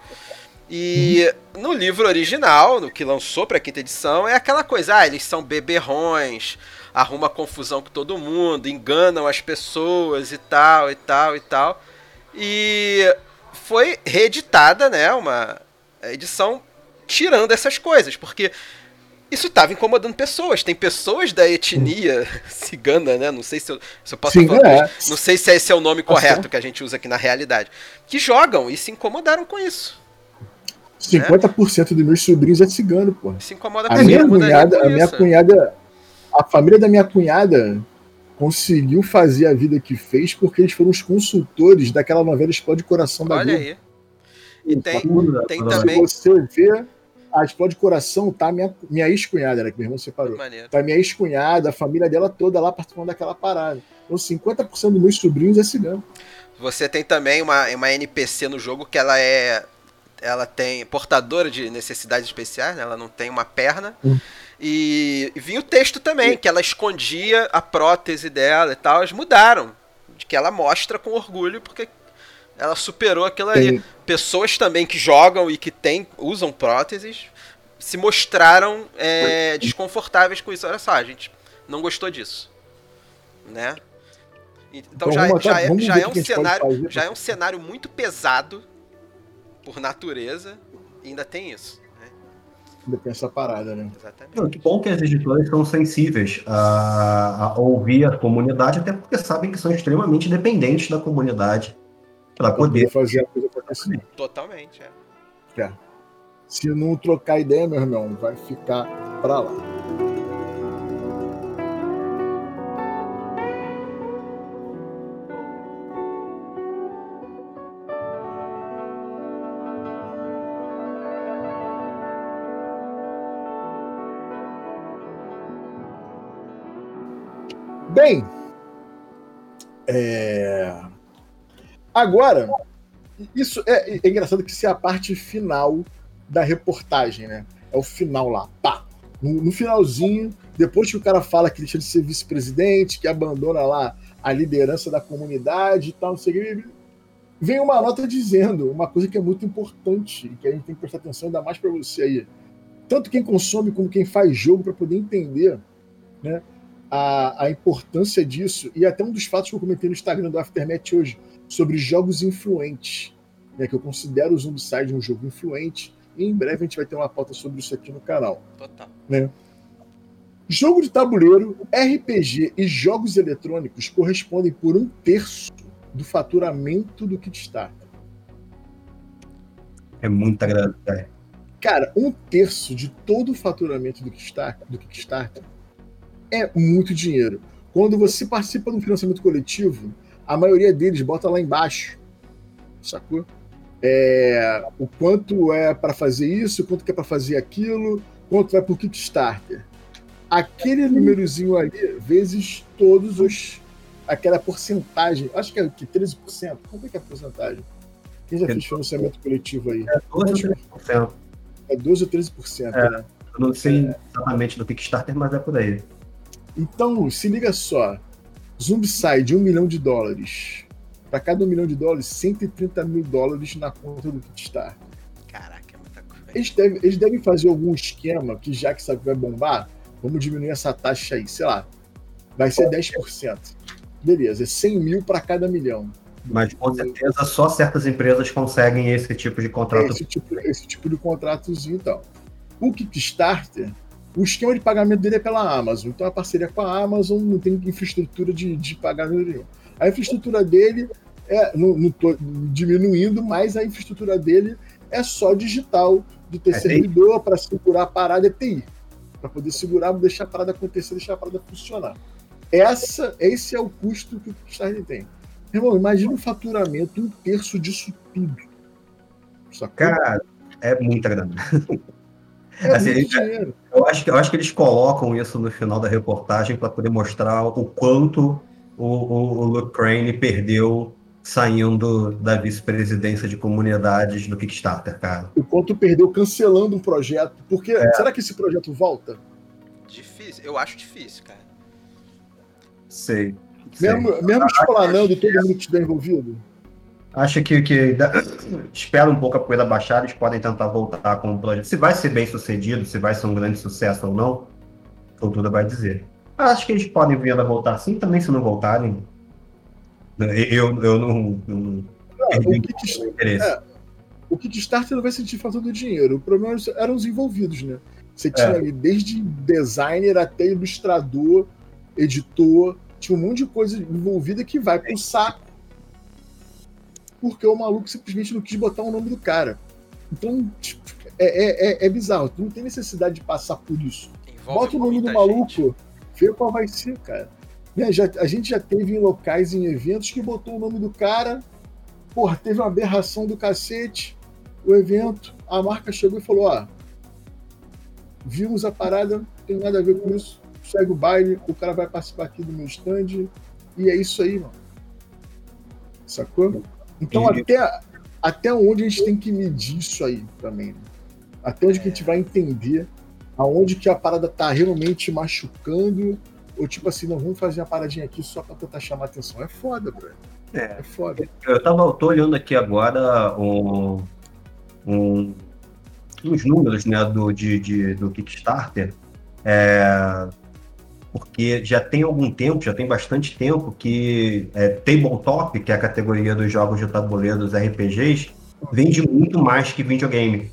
E no livro original, no que lançou pra quinta edição, é aquela coisa, ah, eles são beberrões, arruma confusão com todo mundo, enganam as pessoas e tal, e tal, e tal. E foi reeditada, né, uma edição tirando essas coisas, porque isso estava incomodando pessoas. Tem pessoas da etnia cigana, né? Não sei se eu, se eu posso Sim, falar. é. Não sei se esse é o nome correto que a gente usa aqui na realidade. Que jogam e se incomodaram com isso. 50% dos meus sobrinhos é cigano, pô. Se incomoda A com minha isso, mudaria cunhada, com a minha cunhada, a família da minha cunhada conseguiu fazer a vida que fez porque eles foram os consultores daquela novela Explode Coração da Olha aí. E tem, Tudo, tem tudo. Se também. você vê, a Explode Coração tá minha, minha ex-cunhada, né, que meu irmão separou. Maneiro. Tá minha ex-cunhada, a família dela toda lá participando daquela parada. Então 50% dos meus sobrinhos é cigano. Você tem também uma, uma NPC no jogo que ela é. Ela tem portadora de necessidades especiais, né? ela não tem uma perna. Hum. E, e vinha o texto também, que ela escondia a prótese dela e tal. Eles mudaram. De que ela mostra com orgulho, porque ela superou aquilo ali. Tem- Pessoas também que jogam e que tem, usam próteses se mostraram é, desconfortáveis com isso. Olha só, a gente não gostou disso. Né? Então Então, já, já, até- é, vamos já é um a gente pode cenário, já é um cenário muito pesado por natureza e ainda tem isso. Né? Ainda tem essa parada, né? Exatamente. Não, que bom que as editoras são sensíveis a, a ouvir a comunidade, até porque sabem que são extremamente dependentes da comunidade para poder poder. fazer a coisa acontecer. Totalmente, é. Se não trocar ideia, meu irmão, vai ficar pra lá. Bem, é, agora isso é, é engraçado que isso é a parte final da reportagem, né? É o final lá, pá. No, no finalzinho, depois que o cara fala que deixa de ser vice-presidente, que abandona lá a liderança da comunidade e tal, não sei o que, vem uma nota dizendo uma coisa que é muito importante e que a gente tem que prestar atenção ainda mais para você aí. Tanto quem consome como quem faz jogo para poder entender né, a, a importância disso. E até um dos fatos que eu comentei no Instagram do Aftermath hoje, sobre jogos influentes, né, que eu considero o Zombicide um jogo influente. E em breve a gente vai ter uma pauta sobre isso aqui no canal. Total. Jogo de tabuleiro, RPG e jogos eletrônicos correspondem por um terço do faturamento do Kickstarter. É muita grana. é. Cara, um terço de todo o faturamento do Kickstarter, do Kickstarter é muito dinheiro. Quando você participa de um financiamento coletivo, a maioria deles bota lá embaixo, sacou? É, o quanto é para fazer isso, quanto que é para fazer aquilo, quanto vai para o Kickstarter. Aquele númerozinho ali, vezes todos os. aquela porcentagem, acho que é que 13%. Quanto é que é a porcentagem? Quem já fez financiamento coletivo aí? É 12 ou 13%. É 12 ou 13%, É. né? Eu não sei exatamente do Kickstarter, mas é por aí. Então, se liga só. Zombicide, um milhão de dólares. Para cada um milhão de dólares, 130 mil dólares na conta do Kickstarter. Caraca, é muita coisa. Eles devem, eles devem fazer algum esquema que, já que sabe que vai bombar, vamos diminuir essa taxa aí, sei lá. Vai ser 10%. Beleza, é 100 mil para cada milhão. Mas com certeza só certas empresas conseguem esse tipo de contrato. esse tipo, esse tipo de contratozinho e tal. O Kickstarter, o esquema de pagamento dele é pela Amazon. Então a parceria com a Amazon não tem infraestrutura de, de pagamento nenhum. A infraestrutura dele é, não, não diminuindo, mas a infraestrutura dele é só digital, de ter É servidor para segurar a parada, é TI. Para poder segurar, deixar a parada acontecer, deixar a parada funcionar. Essa, esse é o custo que o Kickstarter tem. Irmão, imagina o faturamento, um terço disso tudo. Sacou? Cara, é muita grana. É Assim, é-. Eu acho, que, eu acho que eles colocam isso no final da reportagem para poder mostrar o quanto o, o, o Luke Crane perdeu saindo da vice-presidência de comunidades do Kickstarter, cara. O quanto perdeu cancelando um projeto. Porque É. será que esse projeto volta? Difícil. Eu acho difícil, cara. Sei. sei. Mesmo, mesmo explanando todo mundo que estiver envolvido? Acho que, que espera um pouco a poeira baixar, eles podem tentar voltar com o projeto. Se vai ser bem sucedido, se vai ser um grande sucesso ou não, o futuro vai dizer. Acho que eles podem vir a voltar sim, também se não voltarem. Eu, eu não. não, o, Kickstarter, é, o Kickstarter não vai sentir falta do dinheiro. O problema eram os envolvidos, né? Você tinha é. ali desde designer até ilustrador, editor, tinha um monte de coisa envolvida que vai pro saco. Porque o maluco simplesmente não quis botar o nome do cara. Então, tipo, é, é, é, é bizarro. Tu não tem necessidade de passar por isso. Envolve Bota o nome do maluco, gente. vê qual vai ser, cara. Né, já, a gente já teve em locais, em eventos, que botou o nome do cara. Porra, teve uma aberração do cacete. O evento, a marca chegou e falou: Ó, vimos a parada, não tem nada a ver com isso segue o baile, o cara vai participar aqui do meu stand, e é isso aí, mano. Sacou? Então, e... até, até onde a gente tem que medir isso aí também, né? Até onde que a gente vai entender aonde que a parada tá realmente machucando, ou tipo assim, não, vamos fazer uma paradinha aqui só pra tentar chamar atenção. É foda, bro. É, é foda. Eu tava eu tô olhando aqui agora um, um, uns números né, do, de, de, do Kickstarter. É, porque já tem algum tempo, já tem bastante tempo que é, tabletop, que é a categoria dos jogos de tabuleiro dos RPGs, vende muito mais que videogame.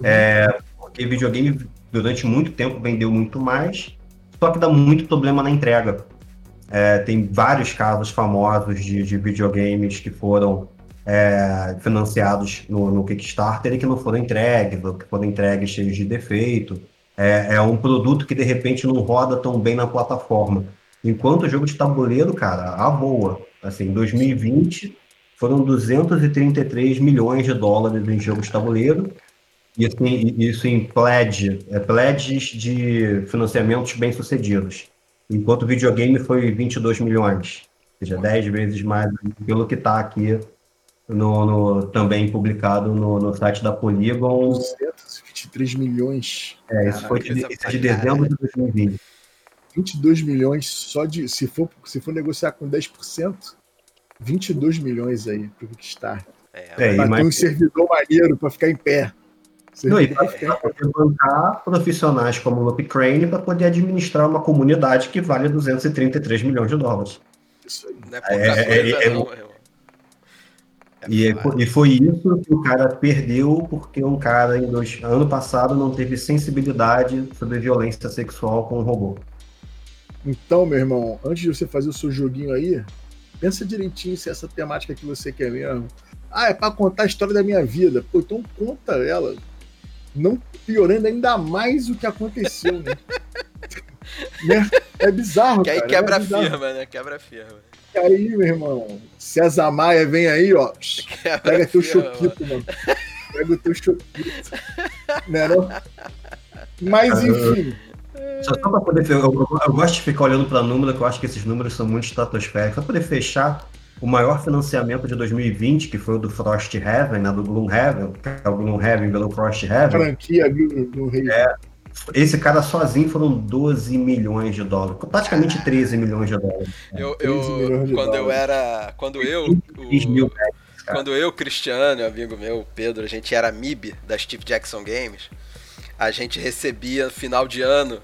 Uhum. É, porque videogame durante muito tempo vendeu muito mais, só que dá muito problema na entrega. É, tem vários casos famosos de, de videogames que foram é, financiados no, no, Kickstarter e que não foram entregues, ou que foram entregues cheios de defeito é, é um produto que de repente não roda tão bem na plataforma. Enquanto o jogo de tabuleiro, cara, a boa. Assim, em 2020 foram 233 milhões de dólares em jogos de tabuleiro. E assim, isso em pledge, é, pledges de financiamentos bem-sucedidos. Enquanto o videogame foi 22 milhões, ou seja, 10 vezes mais pelo que está aqui no, no, também publicado no, no site da Polygon. 223 milhões. É, isso foi de, isso é de dezembro de 2020. 22 milhões só de. Se for, se for negociar com 10%, 22 milhões aí pro Kickstarter. É, é, ter um servidor maneiro para ficar em pé. Não, e para poder bancar profissionais como o Loop Crane para poder administrar uma comunidade que vale 233 milhões de dólares. Isso aí. Não é pouca é, coisa, é, é, não, é e, é, e, foi isso que o cara perdeu porque um cara em dois, ano passado não teve sensibilidade sobre violência sexual com um robô. Então, meu irmão, antes de você fazer o seu joguinho aí, pensa direitinho se é essa temática que você quer mesmo. Ah, é para contar a história da minha vida. Pô, então conta ela. Não piorando ainda mais o que aconteceu, né? né? É bizarro, que aí cara, quebra é a firma, né? Quebra a firma. E aí, meu irmão, César Maia vem aí, ó. Pega teu choquito, mano. Pega o teu choquito. Né, não? Mas, enfim. Só, só pra poder. Eu, eu, eu, gosto de ficar olhando para números, que eu acho que esses números são muito estratosféricos. Só poder fechar o maior financiamento de 2020, que foi o do Frost Heaven, né, do Gloomhaven, que é o Gloomhaven pelo Frost Heaven. Franquia Gloomhaven. É, esse cara sozinho foram 12 milhões de dólares, praticamente 13 milhões de dólares. Eu, eu quando eu era, quando eu, o, quando eu, Cristiano, amigo meu, Pedro, a gente era MIB da Steve Jackson Games, a gente recebia final de ano,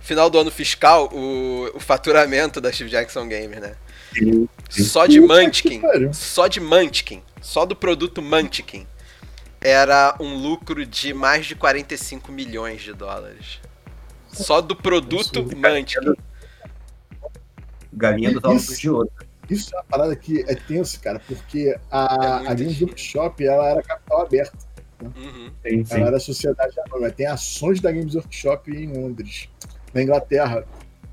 final do ano fiscal, o, o faturamento da Steve Jackson Games, né? Sim, sim. Só de Munchkin, só de Munchkin, só do produto Munchkin era um lucro de mais de 45 milhões de dólares. Só do produto Mantic. Galinha dos ovos de ouro. Isso é uma parada que é tenso, cara, porque a, é a Games Workshop ela era capital aberto. Né? Uhum. Sim, sim. Ela era sociedade anônima. Tem ações da Games Workshop em Londres, na Inglaterra.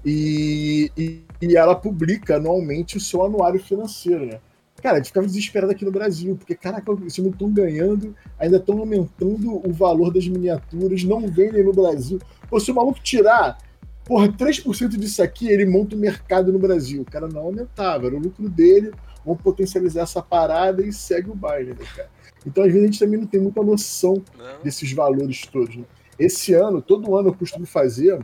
E, e, e, ela publica anualmente o seu anuário financeiro, né? Cara, a gente ficava desesperado aqui no Brasil, porque, caraca, eles não estão ganhando, ainda estão aumentando o valor das miniaturas, não vendem no Brasil. Pô, se o maluco tirar, porra, 3% disso aqui, ele monta o um mercado no Brasil. O cara não aumentava, era o lucro dele, vamos potencializar essa parada e segue o baile, né, cara? Então, às vezes, a gente também não tem muita noção não. desses valores todos. Né? Esse ano, todo ano eu costumo fazer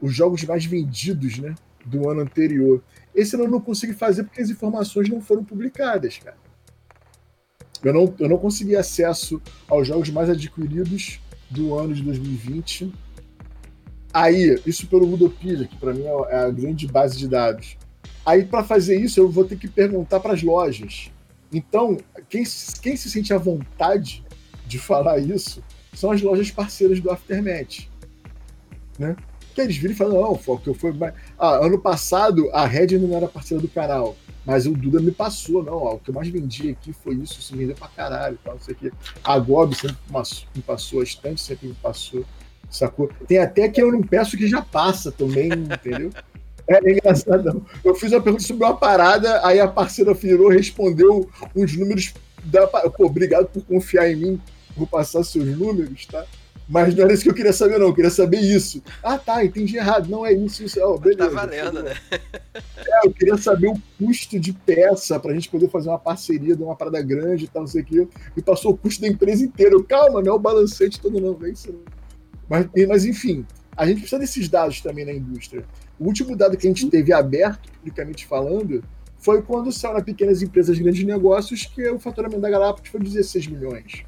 os jogos mais vendidos, né? Do ano anterior. Esse eu não consegui fazer porque as informações não foram publicadas, cara. Eu não, eu não consegui acesso aos jogos mais adquiridos do ano de 2020. Aí, isso pelo Ludopedia, que para mim é, é a grande base de dados. Aí, para fazer isso, eu vou ter que perguntar para as lojas. Então, quem, quem se sente à vontade de falar isso são as lojas parceiras do Aftermath. Né? Que eles viram e falam, não, que eu fui. Ah, ano passado a Red não era parceira do canal. Mas o Duda me passou, não. Ó, o que eu mais vendi aqui foi isso, se vendeu pra caralho, tal, não sei o quê. A Gob sempre me passou, a Estante sempre me passou, sacou? Tem até que eu não peço que já passa também, entendeu? É engraçado. Eu fiz uma pergunta sobre uma parada, aí a parceira virou, respondeu uns números. Da... Pô, obrigado por confiar em mim, vou passar seus números, tá? Mas não era isso que eu queria saber, não. Eu queria saber isso. Ah, tá, entendi errado. Não é isso, isso. Oh, beleza. Tá valendo, né? É, eu queria saber o custo de peça pra gente poder fazer uma parceria de uma parada grande e tal, não sei o quê. E passou o custo da empresa inteira. Eu, Calma, não é o balancete todo, não. É isso. Mas, mas, enfim, a gente precisa desses dados também na indústria. O último dado que a gente teve aberto, publicamente falando, foi quando saiu nas pequenas empresas grandes negócios que o faturamento da Galápagos foi 16 milhões.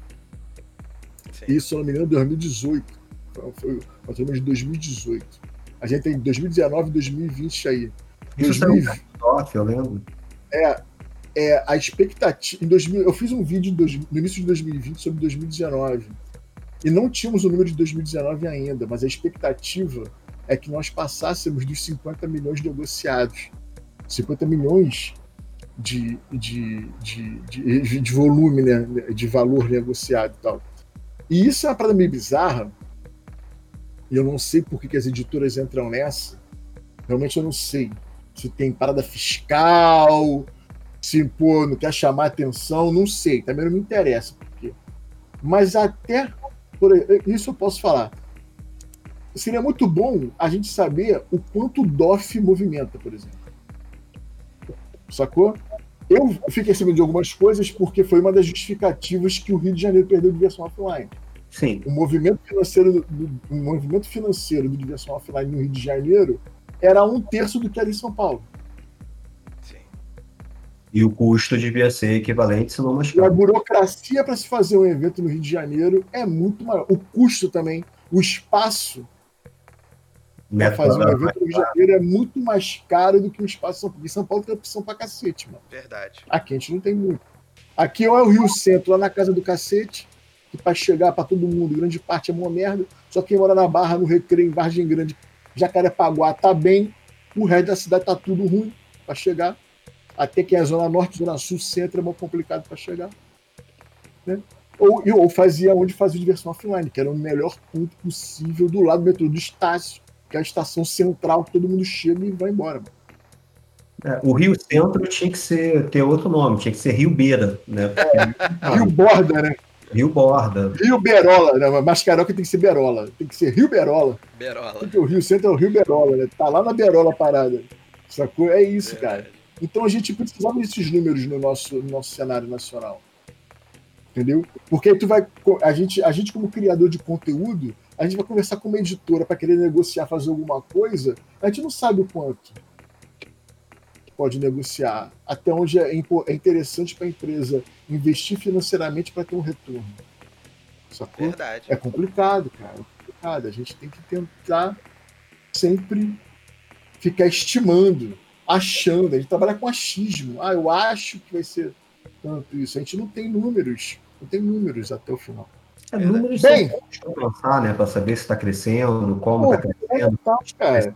Sim. Isso, se não me engano, em 2018. Foi o faturamento de 2018. A gente tem 2019 e 2020 aí. Isso 2020, eu lembro. É, é, a expectativa. Em 2000, eu fiz um vídeo dois, no início de 2020 sobre 2019. E não tínhamos o número de 2019 ainda, mas a expectativa é que nós passássemos dos 50 milhões negociados. 50 milhões de, de, de, de, de volume, né, de valor negociado e tal. E isso é uma parada meio bizarra. E eu não sei por que, que as editoras entram nessa. Realmente eu não sei. Se tem parada fiscal, se pô, não quer chamar atenção, não sei. Também não me interessa. Por quê. Mas até por isso eu posso falar. Seria muito bom a gente saber o quanto o DOF movimenta, por exemplo. Sacou? Eu fiquei sabendo de algumas coisas porque foi uma das justificativas que o Rio de Janeiro perdeu diversão offline. Sim. O movimento financeiro do, o movimento financeiro do diversão offline no Rio de Janeiro era um terço do que era em São Paulo. Sim. E o custo devia ser equivalente, se não mais caro. A burocracia para se fazer um evento no Rio de Janeiro é muito maior. O custo também, o espaço para fazer um evento no Rio de Janeiro é muito mais caro do que o espaço São Paulo. Em São Paulo tem opção para cacete, mano. Verdade. Aqui a gente não tem muito. Aqui é o Rio Centro, lá na casa do cacete, que para chegar para todo mundo, grande parte é uma merda. Só quem mora na Barra, no Recreio, em Vargem Grande, Jacarepaguá, tá bem. O resto da cidade tá tudo ruim para chegar. Até que a Zona Norte, Zona Sul, Centro é muito complicado para chegar. Né? Ou, ou fazia onde fazia diversão offline, que era o melhor ponto possível do lado do metrô do Estácio que é a estação central que todo mundo chega e vai embora. É, o Rio Centro tinha que ser, ter outro nome, tinha que ser Rio Beira, né? É, Rio Borda, né? Rio Borda. Rio Berola, né? Mas Carioca tem que ser Berola. Tem que ser Rio Berola. Berola. Porque o Rio Centro é o Rio Berola, né? Tá lá na Berola parada. Sacou? É isso, é. cara. Então a gente precisava desses números no nosso, no nosso cenário nacional. Entendeu? Porque aí tu vai. A gente, a gente, como criador de conteúdo, a gente vai conversar com uma editora para querer negociar, fazer alguma coisa, a gente não sabe o quanto pode negociar, até onde é, é interessante para a empresa investir financeiramente para ter um retorno. Sacou? Verdade. É complicado, cara. É complicado. A gente tem que tentar sempre ficar estimando, achando. A gente trabalha com achismo. Ah, eu acho que vai ser tanto isso. A gente não tem números. Não tem números até o final. É, números Bem, pensar, né? Para saber se está crescendo, como está crescendo. Tá, cara.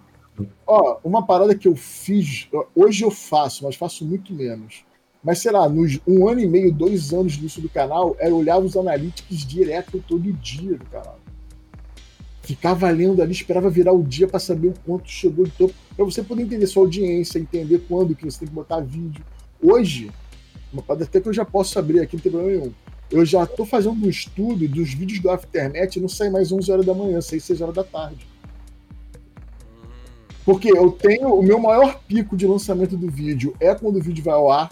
Ó, uma parada que eu fiz, hoje eu faço, mas faço muito menos. Mas sei lá, nos um ano e meio, dois anos disso do canal, era olhar os analytics direto todo dia do canal. Ficava lendo ali, esperava virar o dia para saber o quanto chegou de topo, para você poder entender sua audiência, entender quando que você tem que botar vídeo. Hoje, uma parada até que eu já posso abrir aqui, não tem problema nenhum eu já estou fazendo um estudo dos vídeos do Aftermath não sai mais 11 horas da manhã, sai 6 horas da tarde. Porque eu tenho o meu maior pico de lançamento do vídeo é quando o vídeo vai ao ar.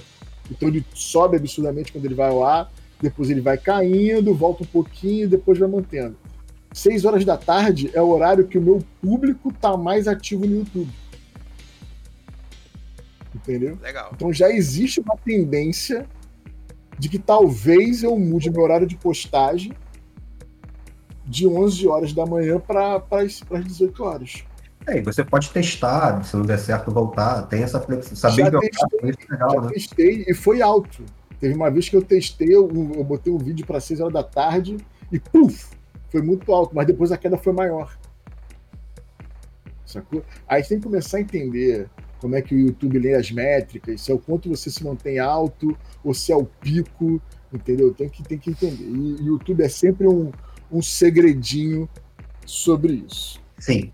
Então ele sobe absurdamente quando ele vai ao ar, depois ele vai caindo, volta um pouquinho e depois vai mantendo. 6 horas da tarde é o horário que o meu público está mais ativo no YouTube. Entendeu? Legal. Então já existe uma tendência de que talvez eu mude meu horário de postagem de 11 horas da manhã para as 18 horas. É, e você pode testar, se não der certo, voltar. Tem essa flexibilidade. Saber já testei, é legal, já né? testei e foi alto. Teve uma vez que eu testei, eu, eu botei um vídeo para 6 horas da tarde e puf, foi muito alto, mas depois a queda foi maior. Sacou? Aí tem que começar a entender como é que o YouTube lê as métricas, se é o quanto você se mantém alto ou se é o pico, entendeu? Tem que, tem que entender. E o YouTube é sempre um, um segredinho sobre isso. Sim.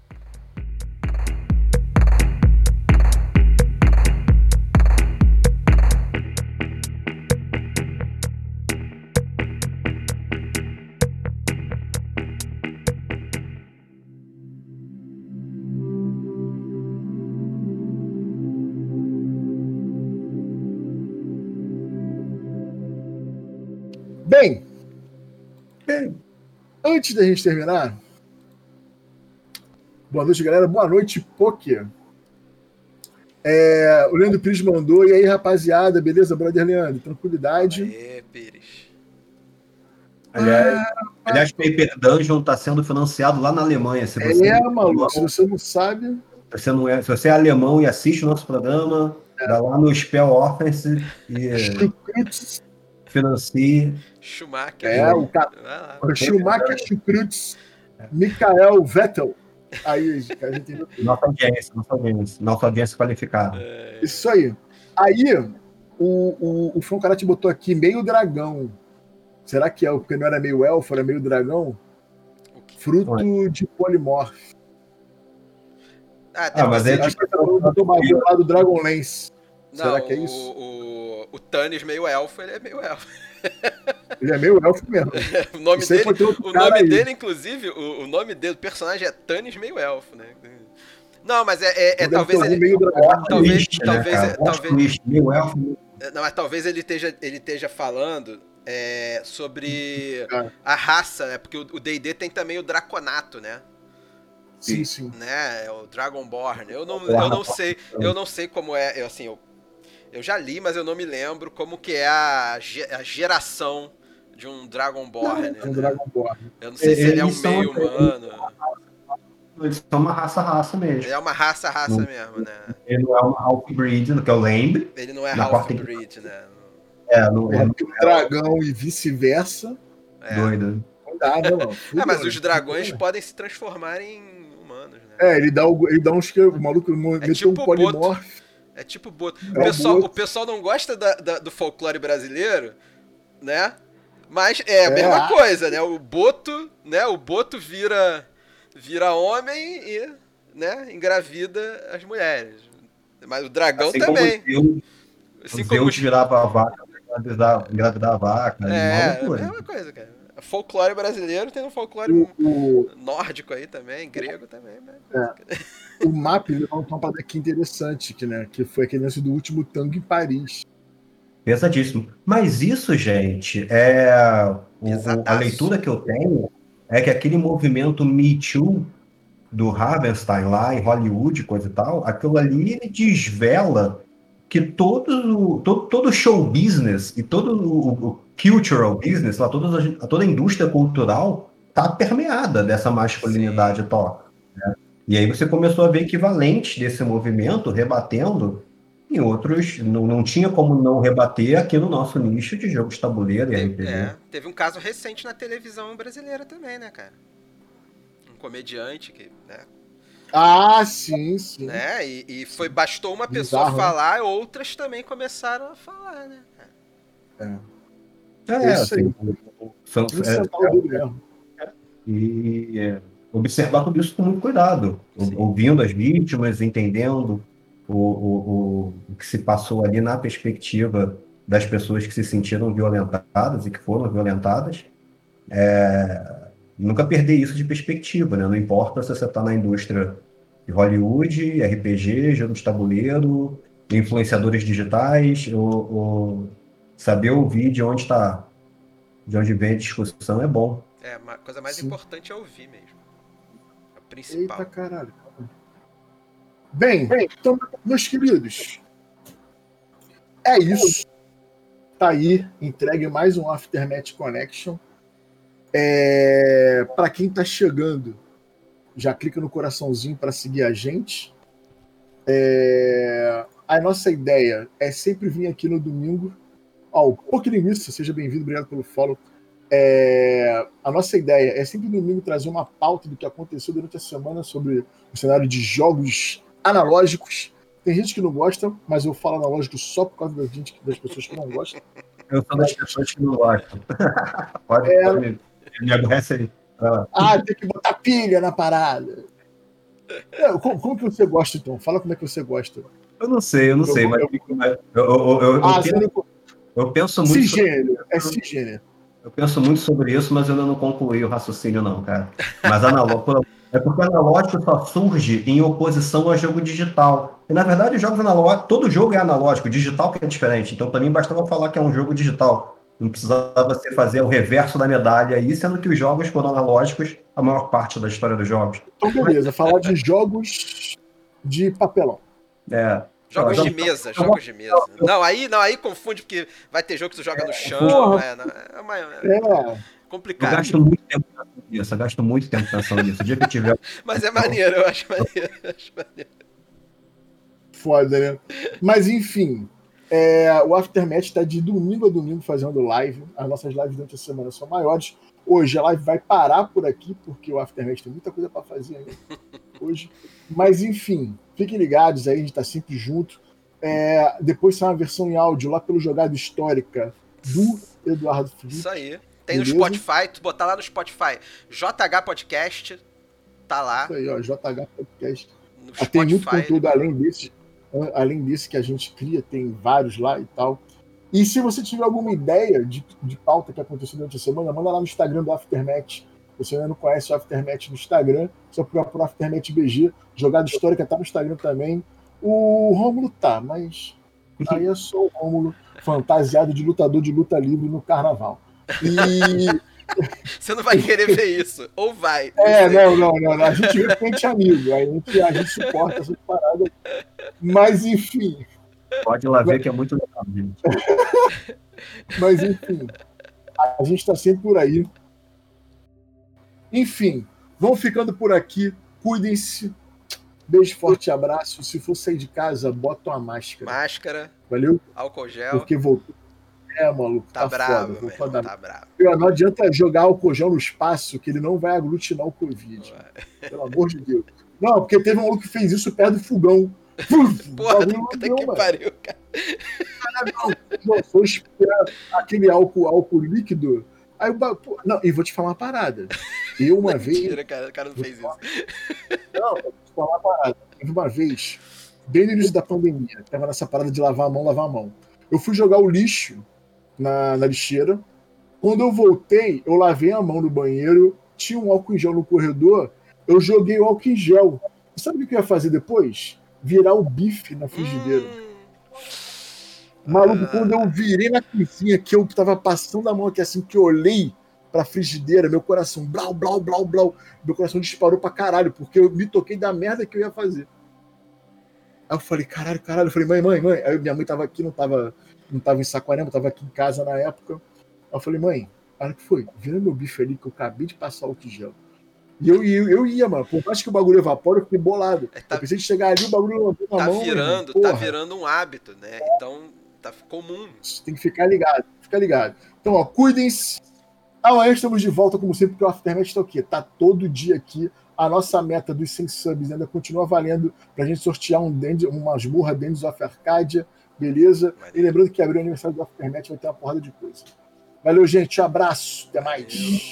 Antes da gente terminar, boa noite, galera. Boa noite, Poker. É, o Leandro Pires mandou. E aí, rapaziada, beleza, brother Leandro? Tranquilidade. Aê, Pires. Aliás, ah, aliás, Paper Dungeon está sendo financiado lá na Alemanha. Se você é, maluco, se você não sabe. Se você, não é, se você é alemão e assiste o nosso programa, é. dá lá no Spell Office e financie. Schumacher. É, o, ca... o Schumacher Chukrutz, Mikael Vettel. Aí, a gente Nossa audiência, nossa audiência, nossa audiência qualificada. É... Isso aí. Aí, o, o, o Fão Karate botou aqui meio dragão. Será que é porque não era meio elfo, era meio dragão? Fruto de polimorfo. Ah, ah mas é acho que botou lá do Dragonlance. Será que é isso? O, o, o Tannis meio elfo, ele é meio elfo. Ele é meio elfo mesmo. o nome, dele, o nome dele, inclusive, o, o, nome dele, o personagem é Tannis meio elfo, né? Não, mas é, é, é talvez ele. Meio talvez, talvez, né, talvez, meio elfo. Não, mas talvez ele esteja, ele esteja falando é, sobre é. a raça, né? Porque o D&D tem também o Draconato, né? Sim, sim. Né? É o Dragonborn. Eu não, eu não sei, eu não sei como é, eu, assim, eu eu já li, mas eu não me lembro como que é a, a geração de um Dragonborn. Né? Um Dragonborn. Eu não sei é, se ele é um meio humano. Eles são uma raça-raça mesmo. Ele é uma raça-raça mesmo, né? Ele não é uma half-breed, que eu lembro. Ele não é half-breed, né? É, não é. Um dragão e vice-versa. É. Doido. Não dá, não. É, mas os dragões podem se transformar em humanos, né? É, ele dá, ele dá uns que o maluco é meteu tipo um polimorfo. É tipo Boto. O, é pessoal, o pessoal não gosta da, da, do folclore brasileiro, né? Mas é a é. mesma coisa, né? O Boto, né? O Boto vira vira homem e, né, engravida as mulheres. Mas o dragão assim também. Como assim como Deus virava a vaca, engravidar, engravidar a vaca. É, é a mesma coisa, cara. Folclore brasileiro tem um folclore o, o... nórdico aí também, grego também. Né? É. O MAP levantou uma parada aqui interessante, que, né, que foi aquele lance do último tango em Paris. Pesadíssimo. Mas isso, gente, é o, a leitura que eu tenho é que aquele movimento Me Too do Ravenstein lá em Hollywood, coisa e tal, aquilo ali ele desvela que todo, todo, todo show business e todo o, cultural business, lá, toda, toda a indústria cultural está permeada dessa masculinidade tóxica. Né? E aí você começou a ver equivalentes desse movimento rebatendo em outros. Não, não tinha como não rebater aqui no nosso nicho de jogos tabuleiro e RPG. É, teve um caso recente na televisão brasileira também, né, cara? Um comediante que. Né, ah, sim, sim. Né? E, e foi, bastou uma pessoa Bizarro, né? falar, né? outras também começaram a falar, né? É. É, assim, são, é, é, e é, observar tudo isso com muito cuidado, Sim. ouvindo as vítimas, entendendo o, o, o, que se passou ali na perspectiva das pessoas que se sentiram violentadas e que foram violentadas. É, nunca perder isso de perspectiva, né? Não importa se você está na indústria de Hollywood, RPG, jogo de tabuleiro, influenciadores digitais, ou, ou saber ouvir de onde está, de onde vem a discussão é bom. É, a coisa mais Sim. importante é ouvir mesmo. A principal. Eita caralho. Bem, então, meus queridos, é isso. tá aí, entregue mais um Aftermath Connection. É, para quem tá chegando, já clica no coraçãozinho para seguir a gente. É, a nossa ideia é sempre vir aqui no domingo. Ó, o Pokélinguista, seja bem-vindo, obrigado pelo follow. É, a nossa ideia é sempre no domingo trazer uma pauta do que aconteceu durante a semana sobre o cenário de jogos analógicos. Tem gente que não gosta, mas eu falo analógico só por causa da gente, das pessoas que não gostam. Eu sou das pessoas que não gostam. pode, é... pode me, aborrece aí. Ah. ah, tem que botar pilha na parada. É, como, como, que você gosta, então? Fala como é que você gosta. Eu não sei, eu não eu, sei, mas eu, eu, eu, ah, penso, eu penso muito. Cisgênero, sobre... é cisgênero. Eu penso muito sobre isso, mas eu ainda não concluí o raciocínio, não, cara. Mas analógico, é porque o analógico só surge em oposição ao jogo digital. E na verdade, jogos analógicos, todo jogo é analógico, digital que é diferente. Então, para mim, bastava falar que é um jogo digital. Não precisava você fazer o reverso da medalha aí, sendo que os jogos foram analógicos a maior parte da história dos jogos. Então, beleza, falar de jogos de papelão. É. Jogos de mesa, jogos de mesa. Não, aí, não, aí confunde, porque vai ter jogo que tu joga no chão. É, não, é, uma, é, complicado. Eu gasto muito tempo pensando nisso, eu gasto muito tempo pensando nisso. O dia que tiver. Mas é maneiro, eu acho maneiro. Eu acho maneiro. Foda, né? Mas enfim, é, o Aftermath está de domingo a domingo fazendo live. As nossas lives durante a semana são maiores. Hoje a live vai parar por aqui, porque o Aftermath tem muita coisa para fazer ainda hoje. Mas enfim, fiquem ligados aí, a gente está sempre junto. É, depois sai uma versão em áudio lá pelo Jogada Histórica do Eduardo Felipe. Isso aí. Tem Beleza? no Spotify, tu botar lá no Spotify JH Podcast, tá lá. Isso aí, ó, JH Podcast. No Spotify, tem muito conteúdo além desse além desse que a gente cria, tem vários lá e tal. E se você tiver alguma ideia de, de pauta que aconteceu durante a semana, manda lá no Instagram do Aftermath. Você ainda não conhece o Aftermath no Instagram, só procurar por Aftermath BG. Jogada histórica tá no Instagram também. O Rômulo tá, mas aí é só o Rômulo fantasiado de lutador de luta livre no carnaval. E Você não vai querer ver isso. Ou vai. É, não, não, não. A gente vê porque a gente é amigo. A gente, a gente suporta essa parada. Mas, enfim. Pode ir lá ver que é muito legal, gente. Mas, enfim. A gente está sempre por aí. Enfim, vão ficando por aqui. Cuidem-se. Beijo, forte abraço. Se for sair de casa, bota uma máscara. Máscara. Valeu? Álcool gel. Porque voltou é, maluco. Tá, tá bravo, foda, tá bravo. Não adianta jogar o cojão no espaço, que ele não vai aglutinar o Covid. Ué. Pelo amor de Deus. Não, porque teve um maluco que fez isso perto do fogão. Porra, puta que pariu, cara. não, foi esperar aquele álcool, álcool líquido. Aí o Não, e vou te falar uma parada. Eu uma vez. Mentira, cara, o cara não fez falar... isso. Não, vou te falar uma parada. Uma vez, bem no início da pandemia, tava nessa parada de lavar a mão, lavar a mão. Eu fui jogar o lixo na, na lixeira. Quando eu voltei, eu lavei a mão no banheiro, tinha um álcool em gel no corredor, eu joguei o álcool em gel. Sabe o que eu ia fazer depois? Virar o bife na frigideira. Hum. Maluco, quando eu virei na cozinha, que eu tava passando a mão aqui assim, que eu olhei pra frigideira, meu coração, blau, blau, blau, blau, meu coração disparou pra caralho, porque eu me toquei da merda que eu ia fazer. Aí eu falei, caralho, caralho, eu falei, mãe, mãe, mãe. Aí minha mãe tava aqui, não tava não estava em Saquarema, estava aqui em casa na época. Eu falei, mãe, olha que foi, vira meu bife ali que eu acabei de passar o tijolo. E eu, eu, eu ia, mano. Por mais que o bagulho evapore, eu fiquei bolado. É, tá, eu pensei de chegar ali, o bagulho levantou na tá mão. Virando, tá virando um hábito, né? Então, tá comum. Tem que ficar ligado, fica ligado. Então, ó, cuidem-se. Amanhã estamos de volta, como sempre, porque o Aftermath está o quê? Tá todo dia aqui. A nossa meta dos 100 subs ainda continua valendo pra gente sortear um Dandy, uma masmurra Dendes of Arcadia Beleza? E lembrando que abrir o aniversário do Aftermath vai ter uma porrada de coisa. Valeu, gente. Um abraço. Até mais.